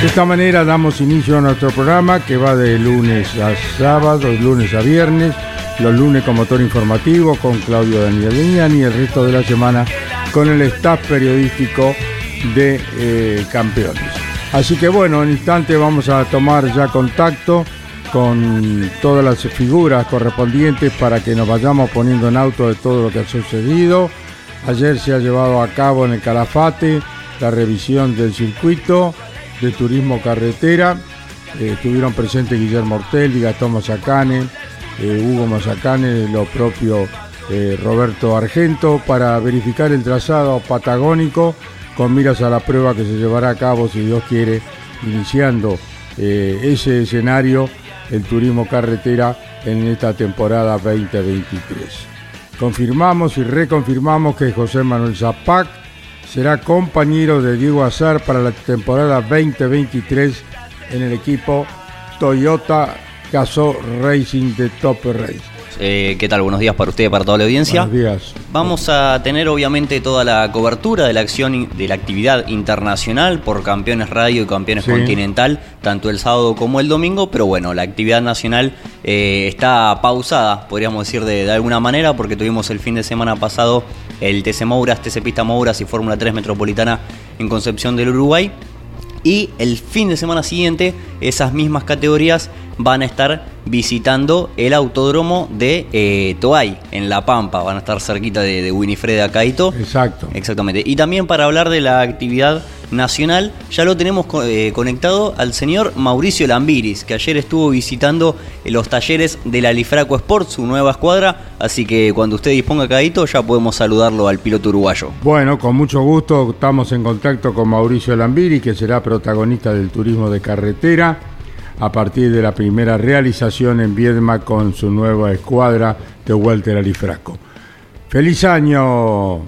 De esta manera damos inicio a nuestro programa que va de lunes a sábado, de lunes a viernes, los lunes con motor informativo con Claudio Daniel Viñani y el resto de la semana con el staff periodístico de eh, Campeones. Así que bueno, en instante vamos a tomar ya contacto con todas las figuras correspondientes para que nos vayamos poniendo en auto de todo lo que ha sucedido. Ayer se ha llevado a cabo en el Calafate la revisión del circuito de turismo carretera. Eh, estuvieron presentes Guillermo Ortelli, Gastón Mazacane, eh, Hugo Mazacane, lo propio eh, Roberto Argento, para verificar el trazado patagónico con miras a la prueba que se llevará a cabo, si Dios quiere, iniciando ese escenario, el turismo carretera en esta temporada 2023. Confirmamos y reconfirmamos que José Manuel Zapac será compañero de Diego Azar para la temporada 2023 en el equipo Toyota Caso Racing de Top Race. Eh, ¿Qué tal? Buenos días para usted y para toda la audiencia. Buenos días. Vamos a tener obviamente toda la cobertura de la acción de la actividad internacional por Campeones Radio y Campeones Sí. Continental, tanto el sábado como el domingo, pero bueno, la actividad nacional eh, está pausada, podríamos decir de, de alguna manera, porque tuvimos el fin de semana pasado el TC Mouras, TC Pista Mouras y Fórmula 3 Metropolitana en Concepción del Uruguay. Y el fin de semana siguiente, esas mismas categorías van a estar visitando el autódromo de eh, Toay, en La Pampa. Van a estar cerquita de, de Winifred Acaito. Exacto. Exactamente. Y también para hablar de la actividad nacional, ya lo tenemos co- eh, conectado al señor Mauricio Lambiris, que ayer estuvo visitando eh, los talleres de la Lifraco Sport, su nueva escuadra. Así que cuando usted disponga, Caito, ya podemos saludarlo al piloto uruguayo. Bueno, con mucho gusto estamos en contacto con Mauricio Lambiri, que será protagonista del turismo de carretera a partir de la primera realización en Viedma con su nueva escuadra de Walter Alifraco. Feliz año,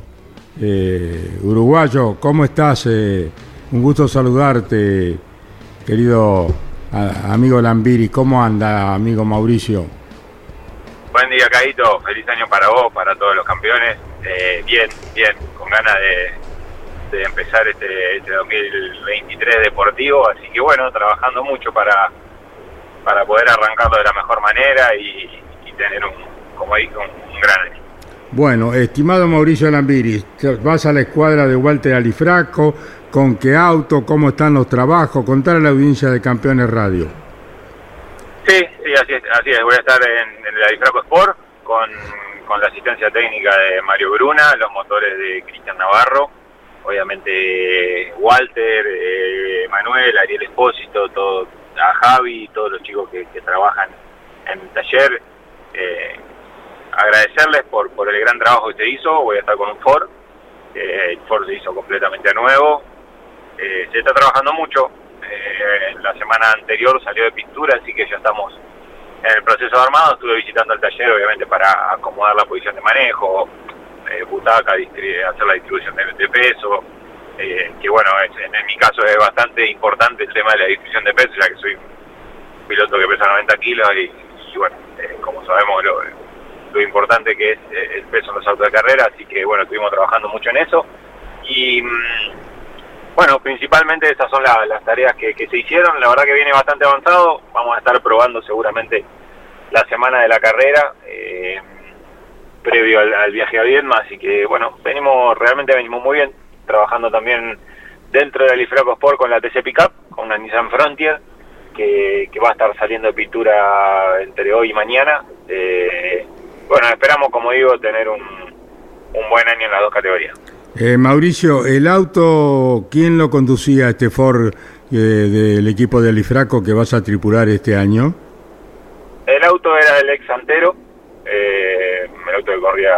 eh, uruguayo, ¿cómo estás? Eh, un gusto saludarte, querido amigo Lambiri. ¿Cómo anda, amigo Mauricio? Buen día, Caito. Feliz año para vos, para todos los campeones. Eh, bien, bien, con ganas de, de empezar este, este 2023 deportivo. Así que bueno, trabajando mucho para, para poder arrancarlo de la mejor manera y, y tener un, como dije, un, un gran año. Bueno, estimado Mauricio Lambiri, vas a la escuadra de Walter Alifraco, ¿con qué auto? ¿Cómo están los trabajos? Contar a la audiencia de Campeones Radio. Sí, sí, así es, así es. Voy a estar en, en el Adifraco Sport con, con la asistencia técnica de Mario Bruna, los motores de Cristian Navarro, obviamente Walter, eh, Manuel, Ariel Espósito, todo, a Javi, todos los chicos que, trabajan en el taller. Eh, agradecerles por, por el gran trabajo que se hizo. Voy a estar con un Ford. eh, el Ford se hizo completamente nuevo. Se está trabajando mucho. La semana anterior salió de pintura, así que ya estamos en el proceso de armado. Estuve visitando el taller, obviamente, para acomodar la posición de manejo, eh, butaca, hacer la distribución de, peso. eh, que bueno, en, mi caso es bastante importante el tema de la distribución de peso, ya que soy un piloto que pesa 90 kilos y, bueno, eh, como sabemos lo, importante que es eh, el peso en los autos de carrera, así que bueno, estuvimos trabajando mucho en eso. Y mm, bueno, principalmente esas son la- las tareas que, se hicieron. La verdad que viene bastante avanzado. Vamos a estar probando seguramente la semana de la carrera. Previo al, viaje a Vietnam, así que bueno, venimos, realmente venimos muy bien, trabajando también dentro del Ifraco Sport con la TC Pickup, con una Nissan Frontier, que, va a estar saliendo de pintura entre hoy y mañana. Eh, bueno, esperamos, como digo, tener un, un buen año en las dos categorías. Eh, Mauricio, ¿el auto quién lo conducía este Ford eh, del equipo de Alifraco que vas a tripular este año? El auto era el ex Santero, eh, el auto que corría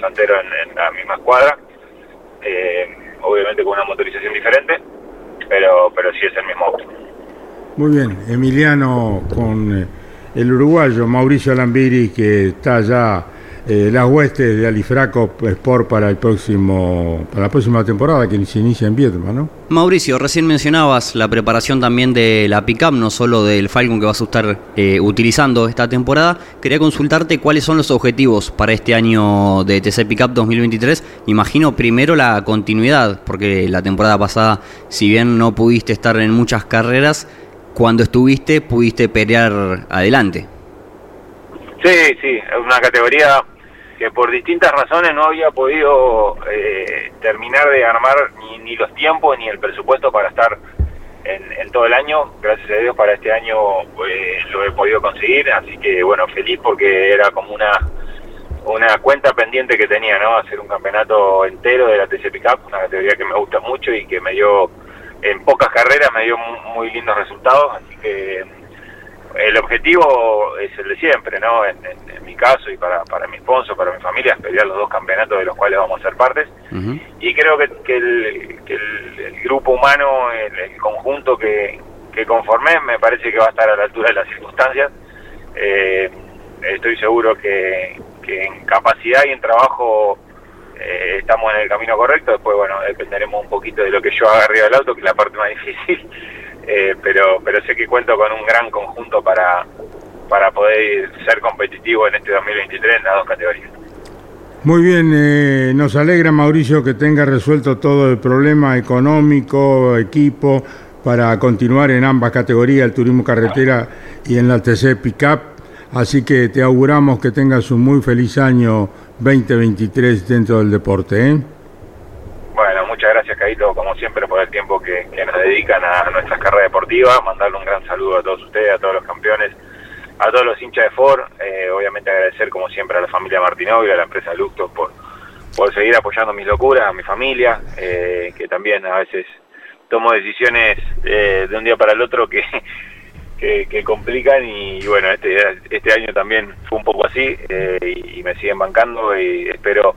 Santero en, la misma escuadra, obviamente con una motorización diferente, pero, pero sí es el mismo auto. Muy bien, Emiliano con el uruguayo Mauricio Lambiri que está ya eh, las huestes de Alifraco Sport para el próximo para la próxima temporada que se inicia en Vietnam, ¿no? Mauricio, recién mencionabas la preparación también de la pickup, no solo del Falcon que vas a estar eh, utilizando esta temporada. Quería consultarte cuáles son los objetivos para este año de TC Pickup 2023. Imagino primero la continuidad, porque la temporada pasada, si bien no pudiste estar en muchas carreras, cuando estuviste pudiste pelear adelante. Sí, sí, es una categoría que por distintas razones no había podido eh, terminar de armar ni, ni, los tiempos ni el presupuesto para estar en, todo el año. Gracias a Dios para este año eh, lo he podido conseguir, así que bueno, feliz porque era como una una cuenta pendiente que tenía, ¿no? Hacer un campeonato entero de la TC Pickup, una categoría que me gusta mucho y que me dio, en pocas carreras me dio muy lindos resultados, así que el objetivo es el de siempre, ¿no? En, mi caso y para, para mi sponsor, para mi familia, es pelear los dos campeonatos de los cuales vamos a ser partes. Y creo que, que, el, el, grupo humano, el, conjunto que, que, conformé, me parece que va a estar a la altura de las circunstancias. Eh, estoy seguro que, que, en capacidad y en trabajo eh, estamos en el camino correcto. Después, bueno, dependeremos un poquito de lo que yo haga arriba del auto, que es la parte más difícil. Eh, pero, pero sé que cuento con un gran conjunto para, para poder ser competitivo en este 2023 en las dos categorías. Muy bien, eh, nos alegra Mauricio que tenga resuelto todo el problema económico, equipo, para continuar en ambas categorías, el turismo carretera y en la TC Pickup. Así que te auguramos que tengas un muy feliz año 2023 dentro del deporte. ¿eh? muchas gracias, Caito, como siempre, por el tiempo que, nos dedican a nuestras carreras deportivas. Mandarle un gran saludo a todos ustedes, a todos los campeones, a todos los hinchas de Ford. Eh, obviamente agradecer, como siempre, a la familia Martinovio, a la empresa Lucto, por, por seguir apoyando mis locuras, a mi familia, eh, que también a veces tomo decisiones eh, de un día para el otro que, que, complican y, bueno, este, este año también fue un poco así y, y me siguen bancando y espero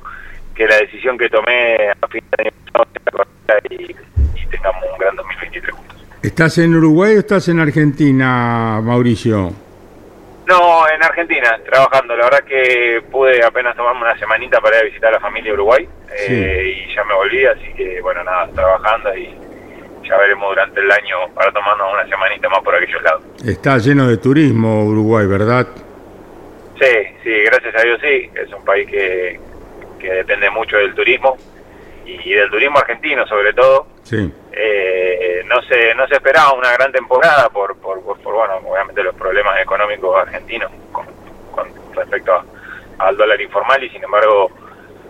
que la decisión que tomé a fin de año y, y tengamos un gran 2023 ¿Estás en Uruguay o estás en Argentina, Mauricio? No, en Argentina, trabajando. La verdad que pude apenas tomarme una semanita para ir a visitar a la familia Uruguay eh, y ya me volví, así que bueno, nada, trabajando y ya veremos durante el año para tomarnos una semanita más por aquellos lados. Está lleno de turismo Uruguay, ¿verdad? Sí, sí, gracias a Dios sí, es un país que, que depende mucho del turismo y del turismo argentino sobre todo. Sí. Eh, no se no se esperaba una gran temporada por, por, bueno obviamente los problemas económicos argentinos con, respecto al dólar informal y sin embargo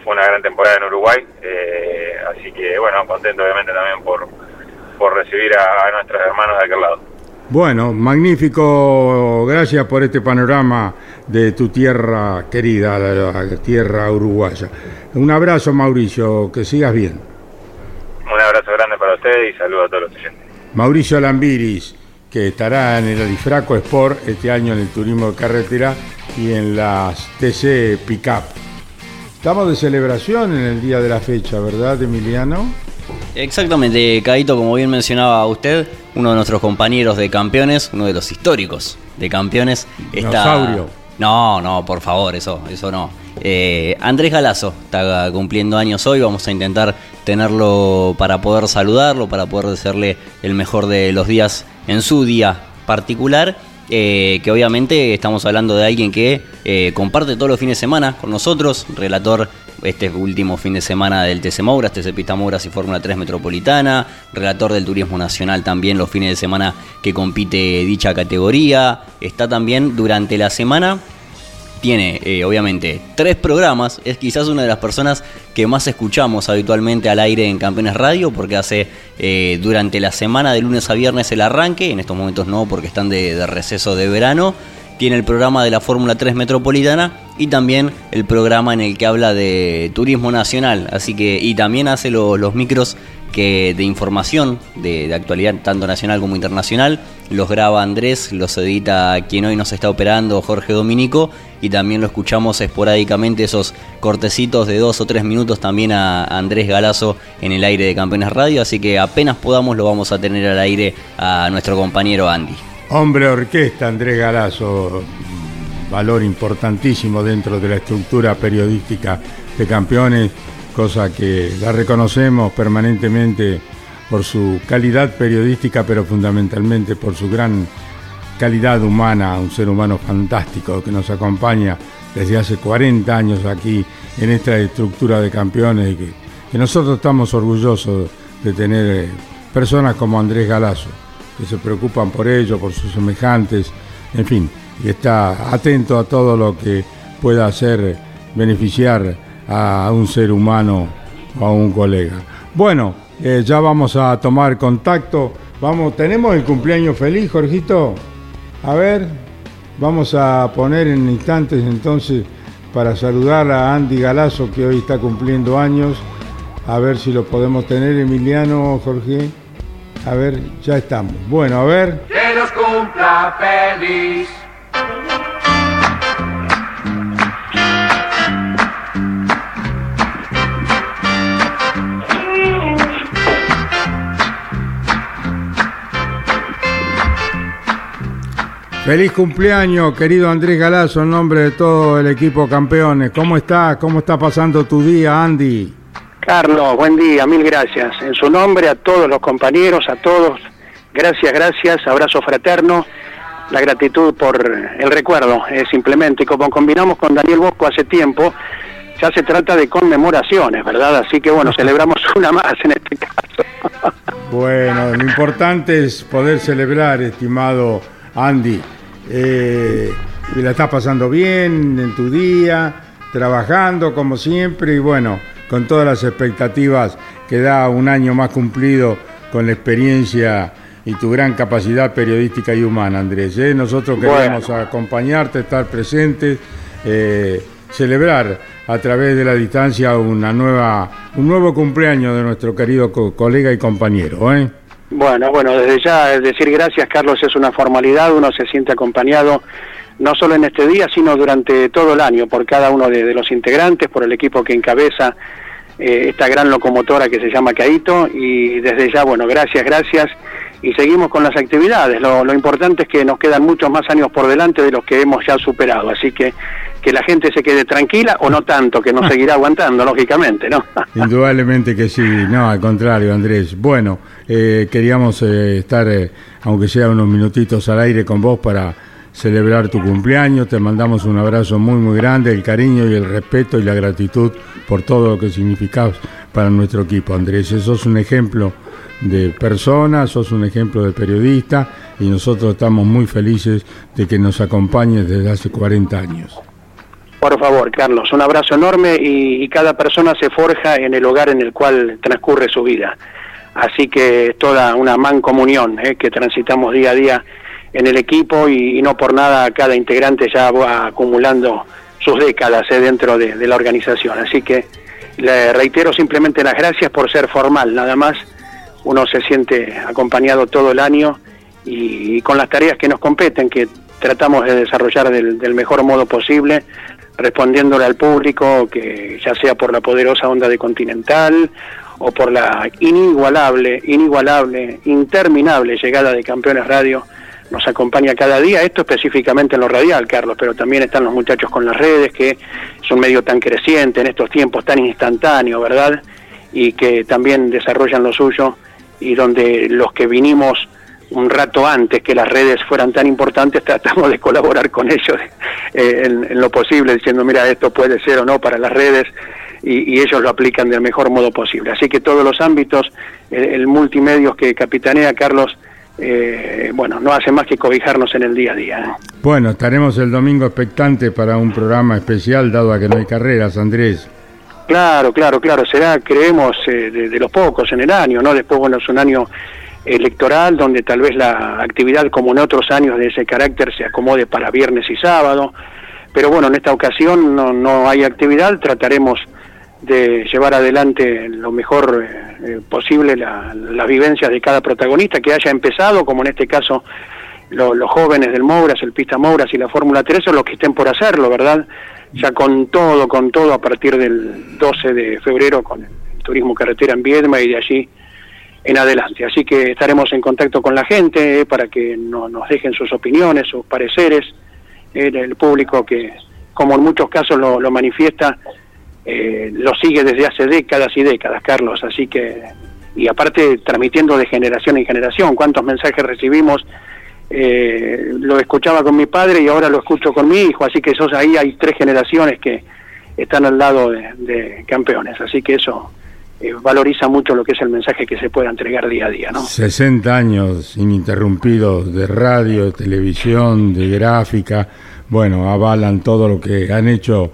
fue una gran temporada en Uruguay eh, así que bueno contento obviamente también por por recibir a, a nuestros hermanos de aquel lado. Bueno, magnífico, gracias por este panorama de tu tierra querida, la, tierra uruguaya. Un abrazo, Mauricio, que sigas bien. Un abrazo grande para usted y saludos a todos los oyentes. Mauricio Lambiris, que estará en el Alifraco Sport este año en el turismo de carretera y en las TC Pickup. Estamos de celebración en el día de la fecha, ¿verdad, Emiliano? Exactamente, Caito, como bien mencionaba usted, uno de nuestros compañeros de campeones, uno de los históricos de campeones, está. No, no, por favor, eso, eso no. Eh, Andrés Galazo está cumpliendo años hoy, vamos a intentar tenerlo para poder saludarlo, para poder desearle el mejor de los días en su día particular. Eh, que obviamente estamos hablando de alguien que eh, comparte todos los fines de semana con nosotros, relator este último fin de semana del TC Mouras, TC Pista Mouras y Fórmula 3 Metropolitana, relator del Turismo Nacional también los fines de semana que compite dicha categoría, está también durante la semana tiene eh, obviamente tres programas, es quizás una de las personas que más escuchamos habitualmente al aire en Campeones Radio, porque hace eh, durante la semana de lunes a viernes el arranque, en estos momentos no porque están de, receso de verano, tiene el programa de la Fórmula 3 Metropolitana y también el programa en el que habla de turismo nacional, así que y también hace los micros de información de, actualidad tanto nacional como internacional. Los graba Andrés, los edita quien hoy nos está operando, Jorge Dominico, y también lo escuchamos esporádicamente esos cortecitos de dos o tres minutos también a Andrés Galazo en el aire de Campeones Radio, así que apenas podamos lo vamos a tener al aire a nuestro compañero Andy. Hombre orquesta, Andrés Galazo, valor importantísimo dentro de la estructura periodística de Campeones cosa que la reconocemos permanentemente por su calidad periodística, pero fundamentalmente por su gran calidad humana, un ser humano fantástico que nos acompaña desde hace 40 años aquí en esta estructura de campeones y que, nosotros estamos orgullosos de tener eh, personas como Andrés Galazo, que se preocupan por ello, por sus semejantes, en fin, y está atento a todo lo que pueda hacer beneficiar a un ser humano o a un colega. Bueno, eh, ya vamos a tomar contacto. Vamos, tenemos el cumpleaños feliz, Jorgito. A ver, vamos a poner en instantes entonces para saludar a Andy Galazo que hoy está cumpliendo años. A ver si lo podemos tener, Emiliano, Jorge. A ver, ya estamos. Bueno, a ver. Que nos cumpla feliz. Feliz cumpleaños, querido Andrés Galazo, en nombre de todo el equipo campeones. ¿Cómo estás? ¿Cómo está pasando tu día, Andy? Carlos, buen día, mil gracias. En su nombre a todos los compañeros, a todos, gracias, gracias, abrazo fraterno, la gratitud por el recuerdo, simplemente, como combinamos con Daniel Bosco hace tiempo, ya se trata de conmemoraciones, ¿verdad? Así que bueno, celebramos una más en este caso. Bueno, lo importante es poder celebrar, estimado Andy. Eh, y la estás pasando bien en tu día, trabajando como siempre y bueno, con todas las expectativas que da un año más cumplido con la experiencia y tu gran capacidad periodística y humana, Andrés. ¿eh? Nosotros queremos acompañarte, estar presentes, eh, celebrar a través de la distancia una nueva, un nuevo cumpleaños de nuestro querido colega y compañero. ¿eh? Bueno, bueno, desde ya decir gracias, Carlos, es una formalidad, uno se siente acompañado no solo en este día, sino durante todo el año, por cada uno de, los integrantes, por el equipo que encabeza eh, esta gran locomotora que se llama Caito, y desde ya, bueno, gracias, gracias, y seguimos con las actividades. Lo, importante es que nos quedan muchos más años por delante de los que hemos ya superado, así que que la gente se quede tranquila o no tanto, que nos seguirá aguantando, lógicamente, ¿no? Indudablemente que sí, no, al contrario, Andrés. Bueno, eh, queríamos eh, estar, eh, aunque sea unos minutitos al aire con vos para celebrar tu cumpleaños. Te mandamos un abrazo muy, muy grande, el cariño y el respeto y la gratitud por todo lo que significás para nuestro equipo, Andrés. Sos un ejemplo de persona, sos un ejemplo de periodista y nosotros estamos muy felices de que nos acompañes desde hace 40 años. Por favor, Carlos, un abrazo enorme y, cada persona se forja en el hogar en el cual transcurre su vida. Así que toda una mancomunión ¿eh? que transitamos día a día en el equipo y, no por nada cada integrante ya va acumulando sus décadas ¿eh? dentro de, la organización. Así que le reitero simplemente las gracias por ser formal, nada más. Uno se siente acompañado todo el año y, con las tareas que nos competen, que tratamos de desarrollar del mejor modo posible, respondiéndole al público, que ya sea por la poderosa onda de Continental o por la inigualable, inigualable, interminable llegada de Campeones Radio, nos acompaña cada día, esto específicamente en lo radial, Carlos, pero también están los muchachos con las redes, que es un medio tan creciente en estos tiempos tan instantáneos, ¿verdad? Y que también desarrollan lo suyo y donde los que vinimos un rato antes que las redes fueran tan importantes, tratamos de colaborar con ellos eh, en, lo posible, diciendo, mira, esto puede ser o no para las redes, y, ellos lo aplican del mejor modo posible. Así que todos los ámbitos, el, multimedia multimedios que capitanea Carlos, eh, bueno, no hace más que cobijarnos en el día a día. ¿eh? Bueno, estaremos el domingo expectante para un programa especial, dado a que no hay carreras, Andrés. Claro, claro, claro, será, creemos, eh, de, los pocos en el año, ¿no? Después, bueno, es un año electoral donde tal vez la actividad, como en otros años de ese carácter, se acomode para viernes y sábado, pero bueno, en esta ocasión no, no hay actividad, trataremos de llevar adelante lo mejor eh, posible las vivencias de cada protagonista que haya empezado, como en este caso los jóvenes del Mouras, el Pista Mouras y la Fórmula 3 son los que estén por hacerlo, ¿verdad? Ya con todo, con todo a partir del 12 de febrero con el turismo carretera en Viedma y de allí en adelante. Así que estaremos en contacto con la gente para que no, nos dejen sus opiniones, sus pareceres, eh, el público que, como en muchos casos lo, manifiesta, eh, lo sigue desde hace décadas y décadas, Carlos, así que, y aparte transmitiendo de generación en generación, cuántos mensajes recibimos, eh, lo escuchaba con mi padre y ahora lo escucho con mi hijo, así que esos, ahí hay tres generaciones que están al lado de, campeones, así que eso eh, valoriza mucho lo que es el mensaje que se pueda entregar día a día, ¿no? 60 años ininterrumpidos de radio, de televisión, de gráfica, bueno, avalan todo lo que han hecho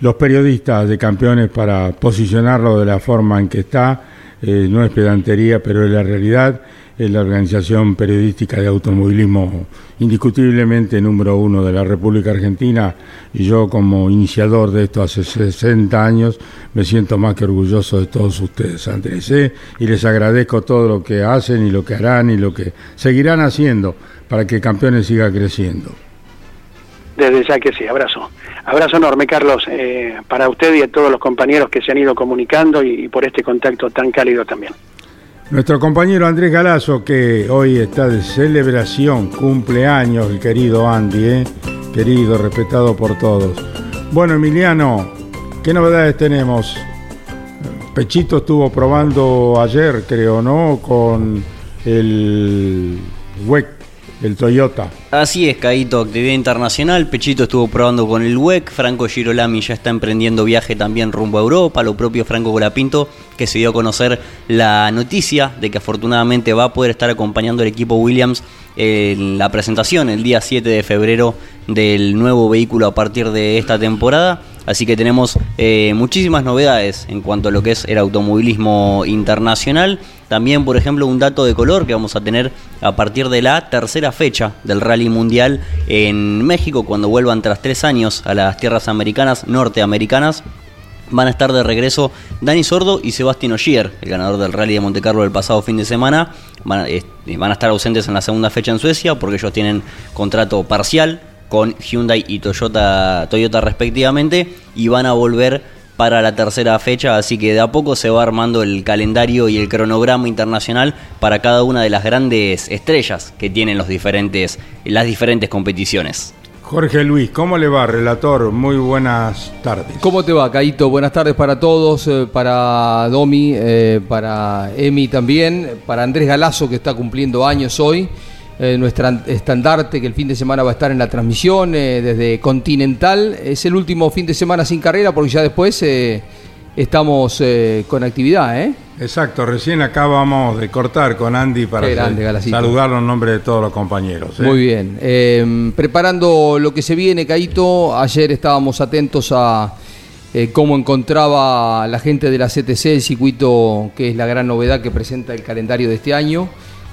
los periodistas de campeones para posicionarlo de la forma en que está. Eh, no es pedantería, pero es la realidad. Es la organización periodística de automovilismo indiscutiblemente número uno de la República Argentina y yo como iniciador de esto hace 60 años me siento más que orgulloso de todos ustedes, Andrés, ¿eh? y les agradezco todo lo que hacen y lo que harán y lo que seguirán haciendo para que Campeones siga creciendo. Desde ya que sí, abrazo. Abrazo enorme, Carlos, eh, para usted y a todos los compañeros que se han ido comunicando y, por este contacto tan cálido también. Nuestro compañero Andrés Galazo, que hoy está de celebración, cumpleaños, el querido Andy, ¿eh? querido, respetado por todos. Bueno, Emiliano, ¿qué novedades tenemos? Pechito estuvo probando ayer, creo, ¿no? Con el WEC el Toyota. Así es, Caíto, actividad internacional. Pechito estuvo probando con el WEC. Franco Girolami ya está emprendiendo viaje también rumbo a Europa. Lo propio Franco Colapinto, que se dio a conocer la noticia de que afortunadamente va a poder estar acompañando al equipo Williams en la presentación el día 7 de febrero del nuevo vehículo a partir de esta temporada. Así que tenemos eh, muchísimas novedades en cuanto a lo que es el automovilismo internacional. También, por ejemplo, un dato de color que vamos a tener a partir de la tercera fecha del Rally Mundial en México, cuando vuelvan tras tres años a las tierras americanas, norteamericanas. Van a estar de regreso Dani Sordo y Sebastián Ogier, el ganador del Rally de Monte Carlo del pasado fin de semana. Van a, eh, van a estar ausentes en la segunda fecha en Suecia porque ellos tienen contrato parcial con Hyundai y Toyota, Toyota respectivamente y van a volver para la tercera fecha, así que de a poco se va armando el calendario y el cronograma internacional para cada una de las grandes estrellas que tienen los diferentes, las diferentes competiciones. Jorge Luis, ¿cómo le va, relator? Muy buenas tardes. ¿Cómo te va, Caito? Buenas tardes para todos, eh, para Domi, eh, para Emi también, para Andrés Galazo, que está cumpliendo años hoy. Eh, nuestra estandarte que el fin de semana va a estar en la transmisión eh, desde Continental. Es el último fin de semana sin carrera porque ya después eh, estamos con actividad. Exacto, recién acabamos de cortar con Andy para saludarlo en nombre de todos los compañeros. Muy bien. Preparando lo que se viene, Caito, ayer estábamos atentos a... cómo encontraba la gente de la CTC el circuito, que es la gran novedad que presenta el calendario de este año.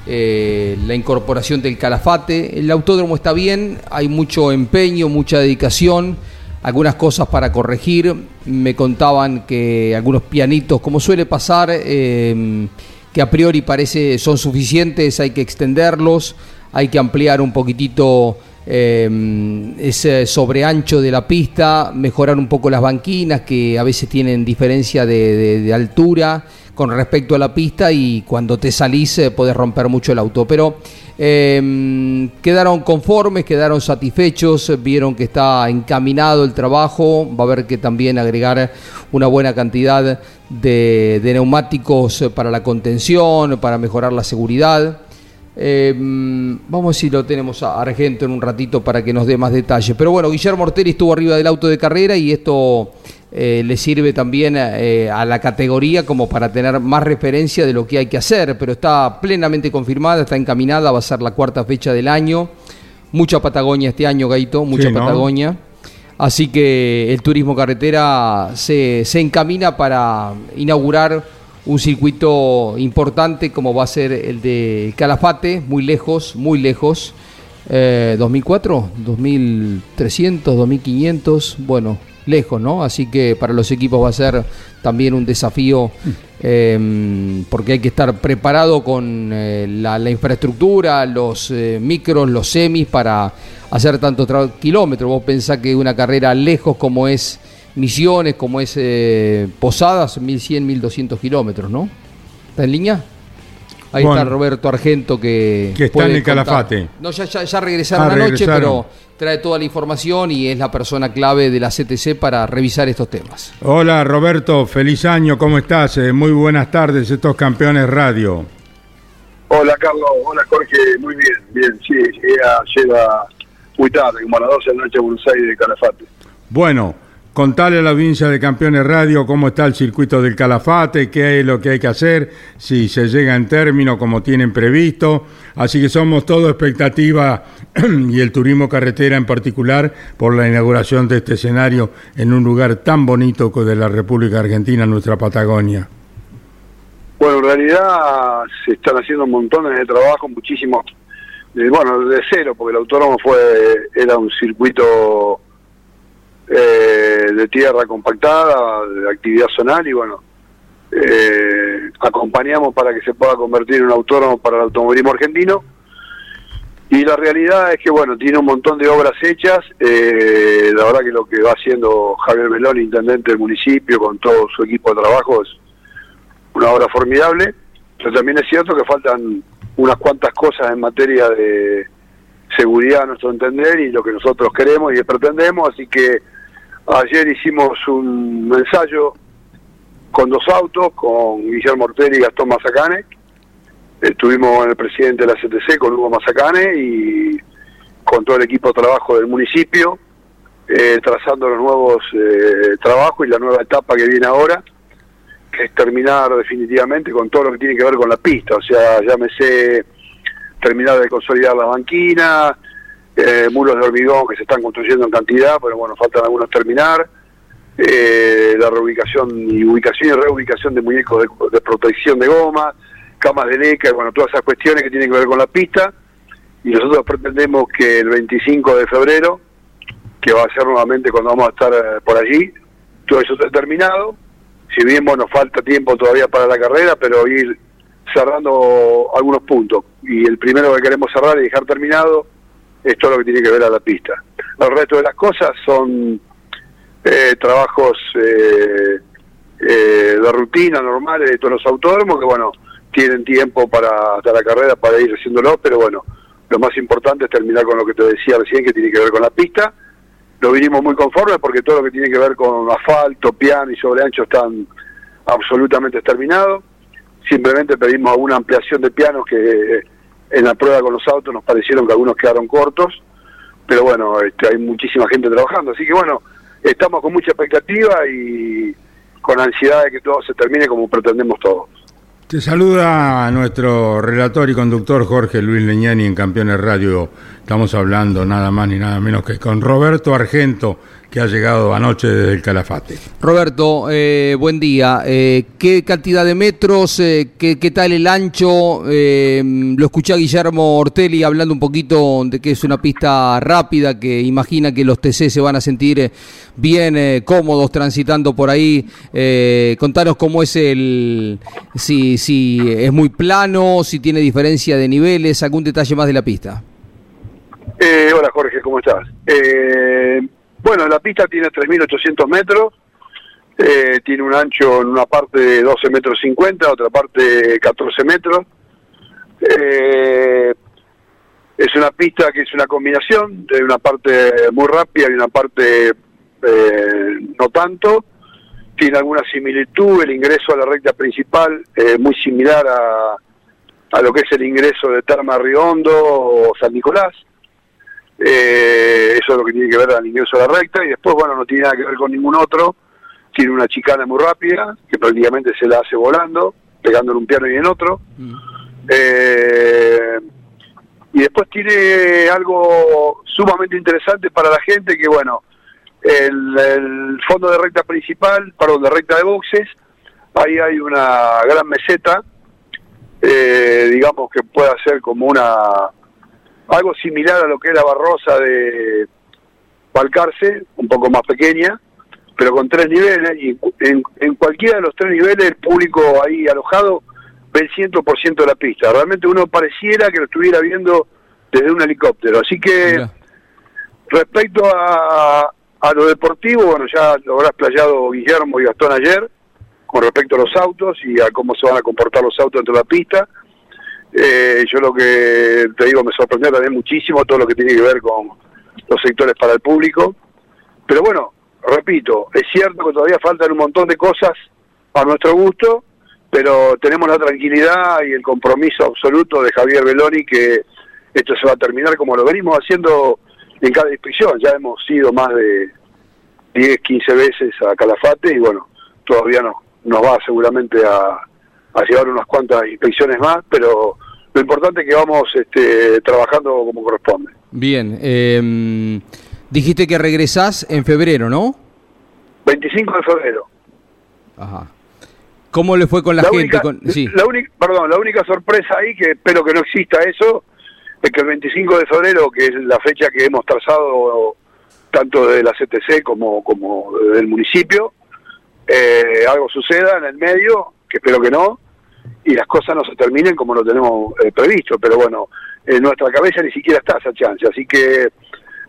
Eh, la incorporación del calafate. El autódromo está bien, hay mucho empeño, mucha dedicación, algunas cosas para corregir. Me contaban que algunos pianitos, como suele pasar, em, que a priori parece son suficientes, hay que extenderlos, hay que ampliar un poquitito em, ese sobreancho de la pista, mejorar un poco las banquinas que a veces tienen diferencia de altura con respecto a la pista y cuando te salís eh, puedes romper mucho el auto. Pero em, quedaron conformes, quedaron satisfechos, vieron que está encaminado el trabajo, va a haber que también agregar una buena cantidad de, neumáticos para la contención, para mejorar la seguridad. Eh, vamos a ver si lo tenemos a Argento en un ratito para que nos dé más detalles. Pero bueno, Guillermo Ortelli estuvo arriba del auto de carrera y esto eh, le sirve también eh, a la categoría como para tener más referencia de lo que hay que hacer. Pero está plenamente confirmada, está encaminada, va a ser la cuarta fecha del año. Mucha Patagonia este año, Gaito, mucha Sí, ¿no? Patagonia. Así que el turismo carretera se, se encamina para inaugurar un circuito importante como va a ser el de Calafate, muy lejos, muy lejos. Eh, 2004, 2300, 2500, bueno, lejos, ¿no? Así que para los equipos va a ser también un desafío eh, porque hay que estar preparado con eh, la, la infraestructura, los eh, micros, los semis para hacer tantos kilómetros. Vos pensás que una carrera lejos como es Misiones, como es eh, Posadas, 1100, 1200 kilómetros, ¿no? ¿Está en línea? Ahí Bueno. está Roberto Argento que... Que está en el contar. Calafate. No, ya, ya, ya regresaron Ah, anoche, regresaron. pero trae toda la información y es la persona clave de la CTC para revisar estos temas. Hola Roberto, feliz año, ¿cómo estás? Eh, muy buenas tardes, estos campeones radio. Hola Carlos, hola Jorge, muy bien, bien, sí, llegué a- llega muy tarde, como a las 12 de la noche a Buenos Aires de Calafate. Bueno, contale a la audiencia de Campeones Radio cómo está el circuito del Calafate, qué es lo que hay que hacer, si se llega en término como tienen previsto. Así que somos todo expectativa y el turismo carretera en particular por la inauguración de este escenario en un lugar tan bonito como de la República Argentina, nuestra Patagonia. Bueno, en realidad se están haciendo montones de trabajo, muchísimos, de- bueno, de cero, porque el autónomo fue era un circuito eh, de tierra compactada, de actividad zonal, y bueno, eh, acompañamos para que se pueda convertir en un autónomo para el automovilismo argentino. Y la realidad es que, bueno, tiene un montón de obras hechas. eh, la verdad que lo que va haciendo Javier Melón, intendente del municipio, con todo su equipo de trabajo, es una obra formidable. Pero también es cierto que faltan unas cuantas cosas en materia de seguridad a nuestro entender y lo que nosotros queremos y pretendemos. Así que ayer hicimos un ensayo con dos autos, con Guillermo Ortega y Gastón Mazacane. Estuvimos con el presidente de la CTC, con Hugo Mazacane, y con todo el equipo de trabajo del municipio, eh, trazando los nuevos eh, trabajos y la nueva etapa que viene ahora, que es terminar definitivamente con todo lo que tiene que ver con la pista, o sea, llámese terminar de consolidar la banquina, eh, muros de hormigón que se están construyendo en cantidad, pero bueno, faltan algunos terminar, eh, la reubicación y ubicación y reubicación de muñecos de, de protección de goma, camas de leca, bueno, todas esas cuestiones que tienen que ver con la pista. Y nosotros pretendemos que el 25 de febrero, que va a ser nuevamente cuando vamos a estar eh, por allí, todo eso esté terminado. Si bien, bueno, falta tiempo todavía para la carrera, pero ir cerrando algunos puntos. Y el primero que queremos cerrar y dejar terminado es todo lo que tiene que ver a la pista. El resto de las cosas son eh, trabajos eh, eh, de rutina normales de todos los autódromos que bueno tienen tiempo para hasta la carrera para ir haciéndolo pero bueno lo más importante es terminar con lo que te decía recién que tiene que ver con la pista lo vinimos muy conformes porque todo lo que tiene que ver con asfalto, piano y sobre ancho están absolutamente terminados simplemente pedimos alguna ampliación de pianos que en la prueba con los autos nos parecieron que algunos quedaron cortos pero bueno, este, hay muchísima gente trabajando, así que bueno, estamos con mucha expectativa y con ansiedad de que todo se termine como pretendemos todos. Te saluda nuestro relator y conductor Jorge Luis Leñani en Campeones Radio. Estamos hablando nada más ni nada menos que con Roberto Argento, que ha llegado anoche desde el Calafate. Roberto, eh, buen día. Eh, ¿Qué cantidad de metros? Eh, qué, qué tal el ancho? Eh, lo escuché a Guillermo Ortelli hablando un poquito de que es una pista rápida, que imagina que los TC se van a sentir bien eh, cómodos transitando por ahí. Eh, contanos cómo es el... Si, si es muy plano, si tiene diferencia de niveles, algún detalle más de la pista. Eh, hola Jorge, ¿cómo estás? Eh, bueno, la pista tiene 3.800 metros, eh, tiene un ancho en una parte de 12 metros 50, otra parte de 14 metros. Eh, es una pista que es una combinación de una parte muy rápida y una parte eh, no tanto. Tiene alguna similitud, el ingreso a la recta principal, muy similar a, a lo que es el ingreso de Terma Riondo o San Nicolás. Eh, eso es lo que tiene que ver al ingreso a la recta y después, bueno, no tiene nada que ver con ningún otro. Tiene una chicana muy rápida que prácticamente se la hace volando, pegando en un piano y en otro. Eh, y después tiene algo sumamente interesante para la gente que, bueno, el, el fondo de recta principal, perdón, de recta de boxes, ahí hay una gran meseta, eh, digamos que puede ser como una algo similar a lo que es la Barrosa de Balcarce, un poco más pequeña, pero con tres niveles, y en, en cualquiera de los tres niveles el público ahí alojado ve el 100% de la pista. Realmente uno pareciera que lo estuviera viendo desde un helicóptero. Así que Mira. respecto a, a lo deportivo, bueno, ya lo habrá explayado Guillermo y Gastón ayer, con respecto a los autos y a cómo se van a comportar los autos dentro de la pista. Eh, yo lo que te digo me sorprendió también muchísimo todo lo que tiene que ver con los sectores para el público. Pero bueno, repito, es cierto que todavía faltan un montón de cosas a nuestro gusto, pero tenemos la tranquilidad y el compromiso absoluto de Javier Beloni que esto se va a terminar como lo venimos haciendo en cada inspección. Ya hemos ido más de 10, 15 veces a Calafate y bueno, todavía no, nos va seguramente a, a llevar unas cuantas inspecciones más, pero lo importante es que vamos este, trabajando como corresponde. Bien, eh, dijiste que regresás en febrero, ¿no? 25 de febrero. Ajá. ¿Cómo le fue con la, La gente? única, Con... Sí. la única, perdón, la única sorpresa ahí, que espero que no exista eso, es que el 25 de febrero, que es la fecha que hemos trazado tanto de la CTC como, como del municipio, eh, algo suceda en el medio, que espero que no, y las cosas no se terminen como lo tenemos eh, previsto, pero bueno, en nuestra cabeza ni siquiera está esa chance, así que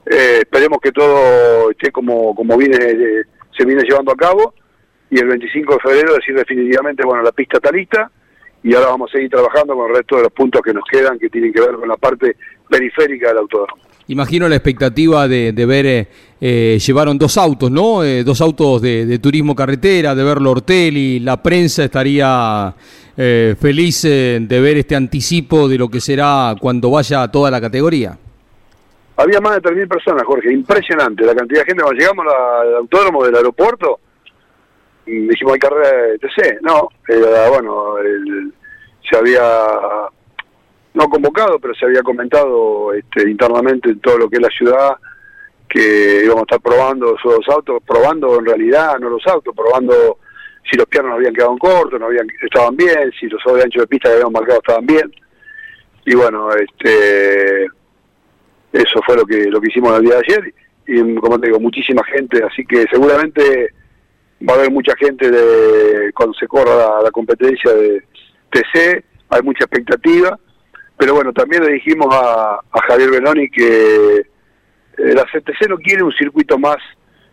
eh, esperemos que todo esté como, como viene, eh, se viene llevando a cabo, y el 25 de febrero decir definitivamente, bueno, la pista está lista, y ahora vamos a seguir trabajando con el resto de los puntos que nos quedan, que tienen que ver con la parte periférica del autódromo. Imagino la expectativa de, ver, eh, llevaron dos autos, ¿no? Eh, dos autos de, de turismo carretera, de verlo Ortelli, la prensa estaría eh, feliz eh, de ver este anticipo de lo que será cuando vaya toda la categoría. Había más de 3.000 personas, Jorge, impresionante la cantidad de gente. Cuando llegamos al autódromo del aeropuerto, y dijimos, hay carrera de TC. No, era, bueno, el- se había, no convocado, pero se había comentado este, internamente en todo lo que es la ciudad que íbamos a estar probando esos autos, probando en realidad, no los autos, probando si los pianos habían quedado cortos, no habían, estaban bien, si los de ancho de pista que habíamos marcado estaban bien. Y bueno, este eso fue lo que lo que hicimos el día de ayer. Y como te digo muchísima gente así que seguramente va a haber mucha gente de cuando se corra la, competencia de TC hay mucha expectativa. Pero bueno también le dijimos a, a Javier Beloni que eh, la CTC no quiere un circuito más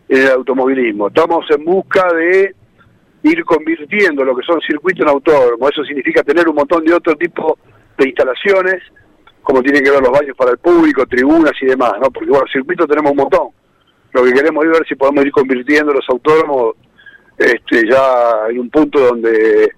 en el automovilismo. Estamos en busca de ir convirtiendo lo que son circuitos en autódromo eso significa tener un montón de otro tipo de instalaciones como tienen que ver los baños para el público, tribunas y demás, ¿no? Porque bueno, circuitos tenemos un montón. Lo que queremos es ver si podemos ir convirtiendo los autónomos este, ya en un punto donde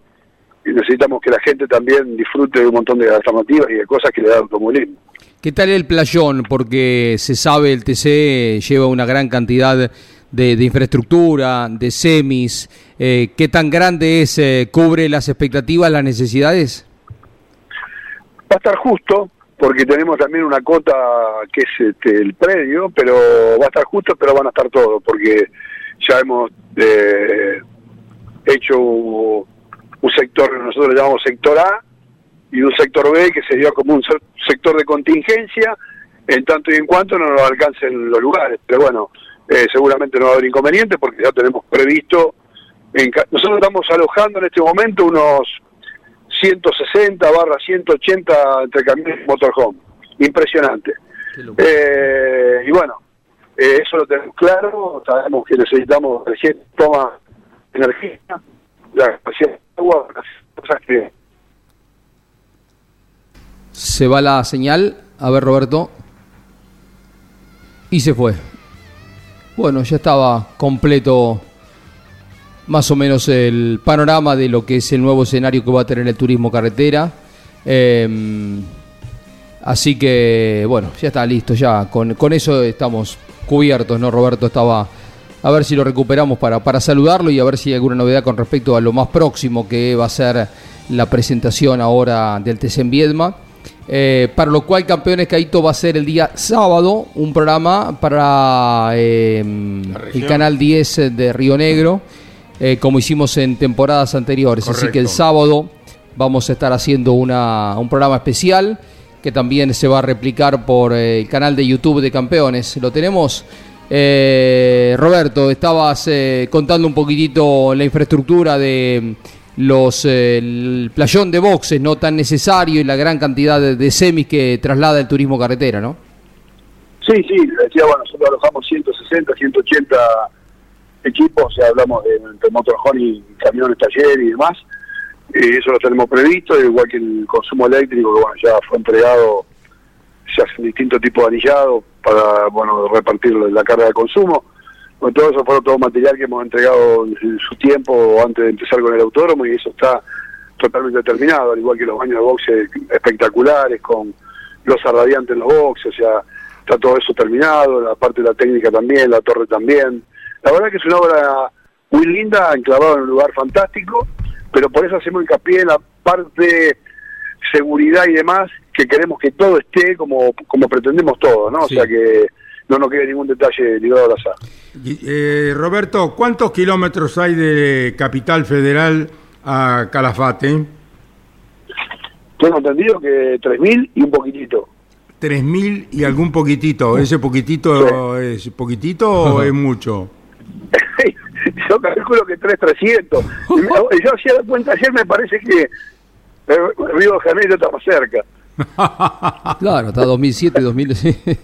necesitamos que la gente también disfrute de un montón de alternativas y de cosas que le da el automovilismo. ¿Qué tal el playón? Porque se sabe el TC lleva una gran cantidad de, de infraestructura, de semis. Eh, ¿Qué tan grande es? eh, ¿Cubre las expectativas, las necesidades? Va a estar justo, porque tenemos también una cota que es este, el predio, pero va a estar justo, pero van a estar todos, porque ya hemos eh, hecho un sector que nosotros le llamamos sector A y un sector B que sería como un se- sector de contingencia, en tanto y en cuanto no nos alcancen los lugares. Pero bueno, eh, seguramente no va a haber inconveniente porque ya tenemos previsto. En nosotros estamos alojando en este momento unos 160 barra 180 entre camiones y motorhome. Impresionante. Eh, y bueno, eh, eso lo tenemos claro, sabemos que necesitamos recién toma energía, la recién agua, cosas que Se va la señal. A ver, Roberto. Y se fue. Bueno, ya estaba completo más o menos el panorama de lo que es el nuevo escenario que va a tener el turismo carretera. Em, así que, bueno, ya está listo, ya. Con, con eso estamos cubiertos, ¿no? Roberto estaba a ver si lo recuperamos para, para saludarlo y a ver si hay alguna novedad con respecto a lo más próximo que va a ser la presentación ahora del TC Viedma. Eh, para lo cual, Campeones Caito va a ser el día sábado un programa para eh, el canal 10 de Río Negro, eh, como hicimos en temporadas anteriores. Así que el sábado vamos a estar haciendo una, un programa especial que también se va a replicar por el canal de YouTube de Campeones. Lo tenemos. Roberto, estabas contando un poquitito la infraestructura de los eh, el playón de boxes no tan necesario y la gran cantidad de, semis que traslada el turismo carretera, ¿no? Sí, sí, decía, bueno, nosotros alojamos 160, 180 equipos, ya hablamos de, de motorhome y camiones, taller y demás, y eso lo tenemos previsto, igual que el consumo eléctrico, que bueno, ya fue entregado, se hace un distinto tipo de anillado para, bueno, repartir la carga de consumo bueno, todo eso fue todo material que hemos entregado en su tiempo antes de empezar con el autódromo y eso está totalmente terminado, al igual que los baños de boxe espectaculares, con los radiantes en los boxes, o sea, está todo eso terminado, la parte de la técnica también, la torre también. La verdad que es una obra muy linda, enclavada en un lugar fantástico, pero por eso hacemos hincapié en la parte seguridad y demás, que queremos que todo esté como, como pretendemos todo, ¿no? O sea que no nos quede ningún detalle ligado al azar. Eh, Roberto, ¿cuántos kilómetros hay de Capital Federal a Calafate? Tengo entendido que 3.000 y un poquitito. 3.000 y algún poquitito. ¿Ese poquitito es poquitito o es mucho? Yo calculo que 3.300. Yo hacía la cuenta ayer, me parece que eh, Río de Janeiro está más cerca. claro, está 2007, 2007.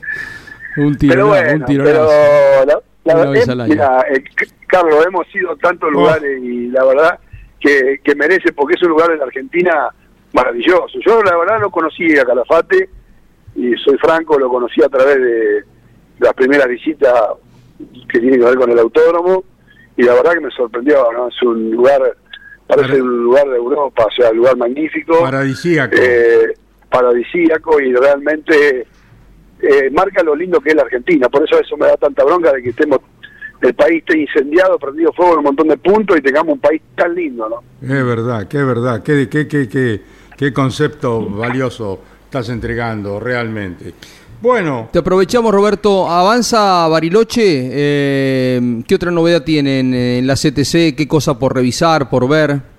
Un tiro, pero bueno, un pero la, mira, eh, Carlos, hemos ido a tantos oh. lugares y la verdad que, que, merece, porque es un lugar en la Argentina maravilloso. Yo la verdad no conocía a Calafate y soy franco, lo conocí a través de las primeras visitas que tienen que ver con el autódromo y la verdad que me sorprendió, ¿no? Es un lugar, parece un lugar de Europa, o sea, un lugar magnífico. Paradisíaco. Eh, paradisíaco y realmente eh, marca lo lindo que es la Argentina. Por eso eso me da tanta bronca de que estemos el país esté incendiado, prendido fuego en un montón de puntos y tengamos un país tan lindo, ¿no? Es verdad, que es verdad, qué, qué, qué, qué, qué concepto valioso estás entregando realmente. Bueno. Te aprovechamos, Roberto. Avanza Bariloche. Eh, ¿Qué otra novedad tienen en la CTC? ¿Qué cosa por revisar, por ver?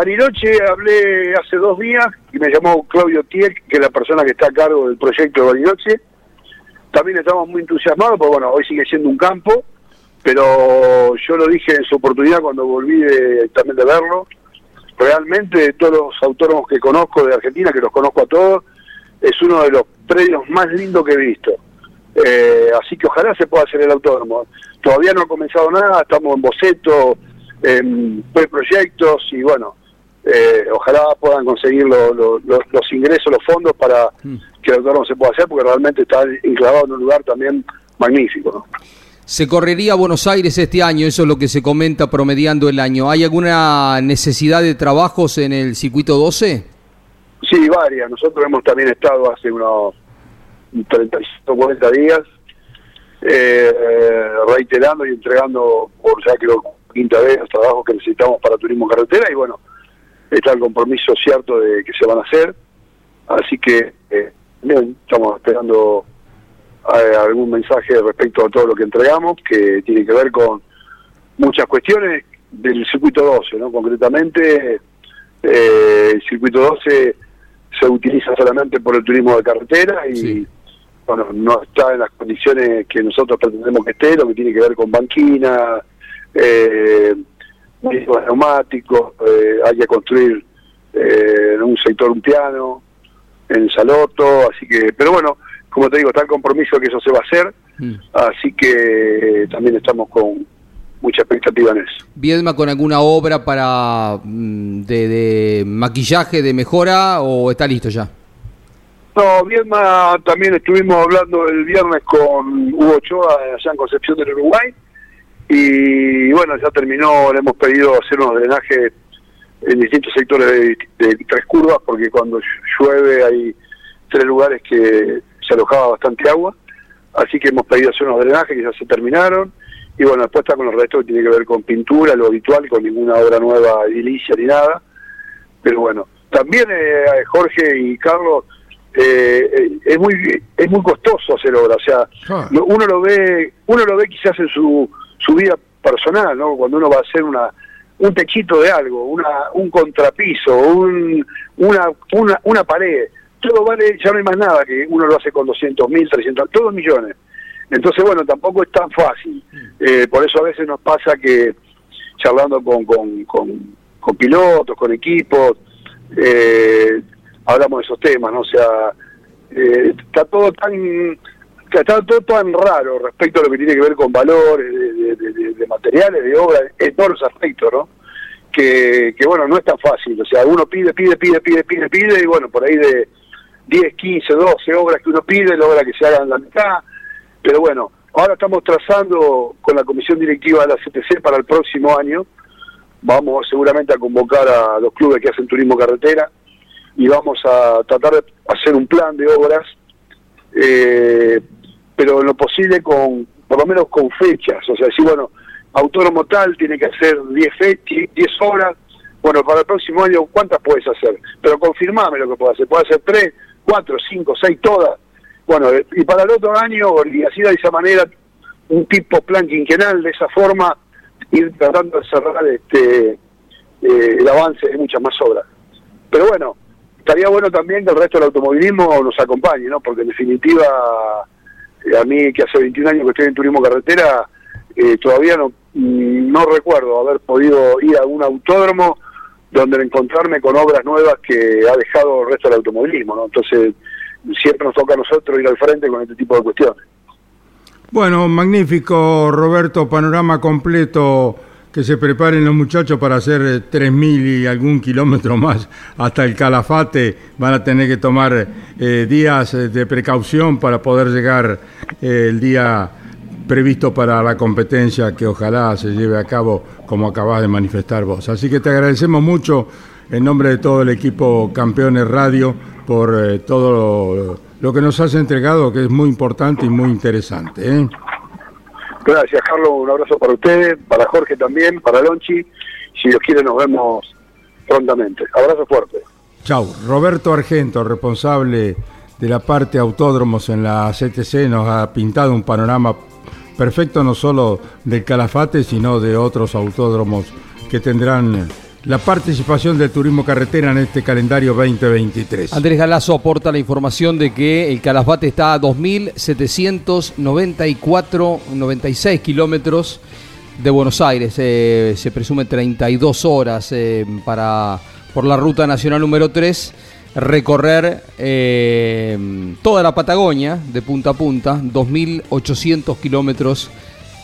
Bariloche hablé hace dos días y me llamó Claudio Tieck, que es la persona que está a cargo del proyecto de Bariloche. También estamos muy entusiasmados, porque bueno, hoy sigue siendo un campo, pero yo lo dije en su oportunidad cuando volví también de verlo. Realmente de todos los autónomos que conozco de Argentina, que los conozco a todos, es uno de los predios más lindos que he visto. Eh, así que ojalá se pueda hacer el autónomo. Todavía no ha comenzado nada, estamos en boceto, en proyectos y bueno, eh, ojalá puedan conseguir los ingresos, los fondos para mm. que el autónomo se pueda hacer, porque realmente está enclavado en un lugar también magnífico. Se correría a Buenos Aires este año, eso es lo que se comenta promediando el año. ¿Hay alguna necesidad de trabajos en el circuito 12? Sí, varias. Nosotros hemos también estado hace unos 35 40 días eh, reiterando y entregando, por ya creo, quinta vez los trabajos que necesitamos para turismo carretera y bueno, está el compromiso cierto de que se van a hacer. Así que, eh, bien, estamos esperando eh, algún mensaje respecto a todo lo que entregamos, que tiene que ver con muchas cuestiones del circuito 12, ¿no? Concretamente, eh, el circuito 12 se utiliza solamente por el turismo de carretera y, bueno, no está en las condiciones que nosotros pretendemos que esté, lo que tiene que ver con banquina, eh, neumáticos, eh, hay que construir eh, en un sector un piano, en Saloto, así que, pero bueno, como te digo, está el compromiso que eso se va a hacer, mm. así que también estamos con mucha expectativa en eso. ¿Viedma con alguna obra para mm, de, maquillaje, de mejora o está listo ya? No, Viedma también estuvimos hablando el viernes con Hugo Ochoa allá en Concepción del Uruguay y bueno, ya terminó, le hemos pedido hacer unos drenajes en distintos sectores de, de tres curvas, porque cuando llueve hay tres lugares que se alojaba bastante agua, así que hemos pedido hacer unos drenajes que ya se terminaron, y bueno, después está con los restos que tiene que ver con pintura, lo habitual, con ninguna obra nueva edilicia ni nada, pero bueno, también eh, Jorge y Carlos, eh, es muy es muy costoso hacer obra, o sea, Ah. uno lo ve uno lo ve quizás en su, su vida personal, ¿no? Cuando uno va a hacer una un techito de algo, una un contrapiso, un, una, una una pared, todo vale, ya no hay más nada que uno lo hace con 200 mil, 300, todos millones. Entonces, bueno, tampoco es tan fácil. Eh, por eso a veces nos pasa que charlando con, con, con, con pilotos, con equipos, eh, hablamos de esos temas, ¿no? O sea, eh, está todo tan está todo tan raro respecto a lo que tiene que ver con valores de, materiales, de obras, en todos los aspectos, ¿no? Que, que, bueno, no es tan fácil, o sea, uno pide, pide, pide, pide, pide, pide, y bueno, por ahí de 10, 15, 12 obras que uno pide, logra que se hagan la mitad, pero bueno, ahora estamos trazando con la comisión directiva de la CTC para el próximo año, vamos seguramente a convocar a los clubes que hacen turismo carretera y vamos a tratar de hacer un plan de obras, eh, pero en lo posible con, por lo menos con fechas, o sea, decir, bueno, autónomo tal tiene que hacer 10 fe 10 horas, bueno, para el próximo año, ¿cuántas puedes hacer? Pero confirmame lo que puedes hacer, puedes hacer 3, 4, 5, 6, todas. Bueno, y para el otro año, y así de esa manera, un tipo plan quinquenal, de esa forma, ir tratando de cerrar este eh, el avance de muchas más obras. Pero bueno, estaría bueno también que el resto del automovilismo nos acompañe, ¿no? Porque en definitiva, eh, a mí que hace 21 años que estoy en turismo carretera, eh, todavía no, no recuerdo haber podido ir a un autódromo donde encontrarme con obras nuevas que ha dejado el resto del automovilismo, ¿no? Entonces, siempre nos toca a nosotros ir al frente con este tipo de cuestiones. Bueno, magnífico, Roberto, panorama completo. Que se preparen los muchachos para hacer eh, 3.000 y algún kilómetro más hasta el Calafate. Van a tener que tomar eh, días eh, de precaución para poder llegar eh, el día previsto para la competencia que ojalá se lleve a cabo como acabas de manifestar vos. Así que te agradecemos mucho en nombre de todo el equipo Campeones Radio por eh, todo lo que nos has entregado, que es muy importante y muy interesante. Gracias, Carlos. Un abrazo para ustedes, para Jorge también, para Lonchi. Si Dios quiere, nos vemos prontamente. Abrazo fuerte. Chau. Roberto Argento, responsable de la parte autódromos en la CTC, nos ha pintado un panorama perfecto no solo del Calafate, sino de otros autódromos que tendrán la participación del turismo carretera en este calendario 2023. Andrés Galazo aporta la información de que el Calafate está a 2.794, 96 kilómetros de Buenos Aires. Eh, se presume 32 horas eh, para por la ruta nacional número 3 recorrer eh, toda la Patagonia de punta a punta, 2.800 kilómetros.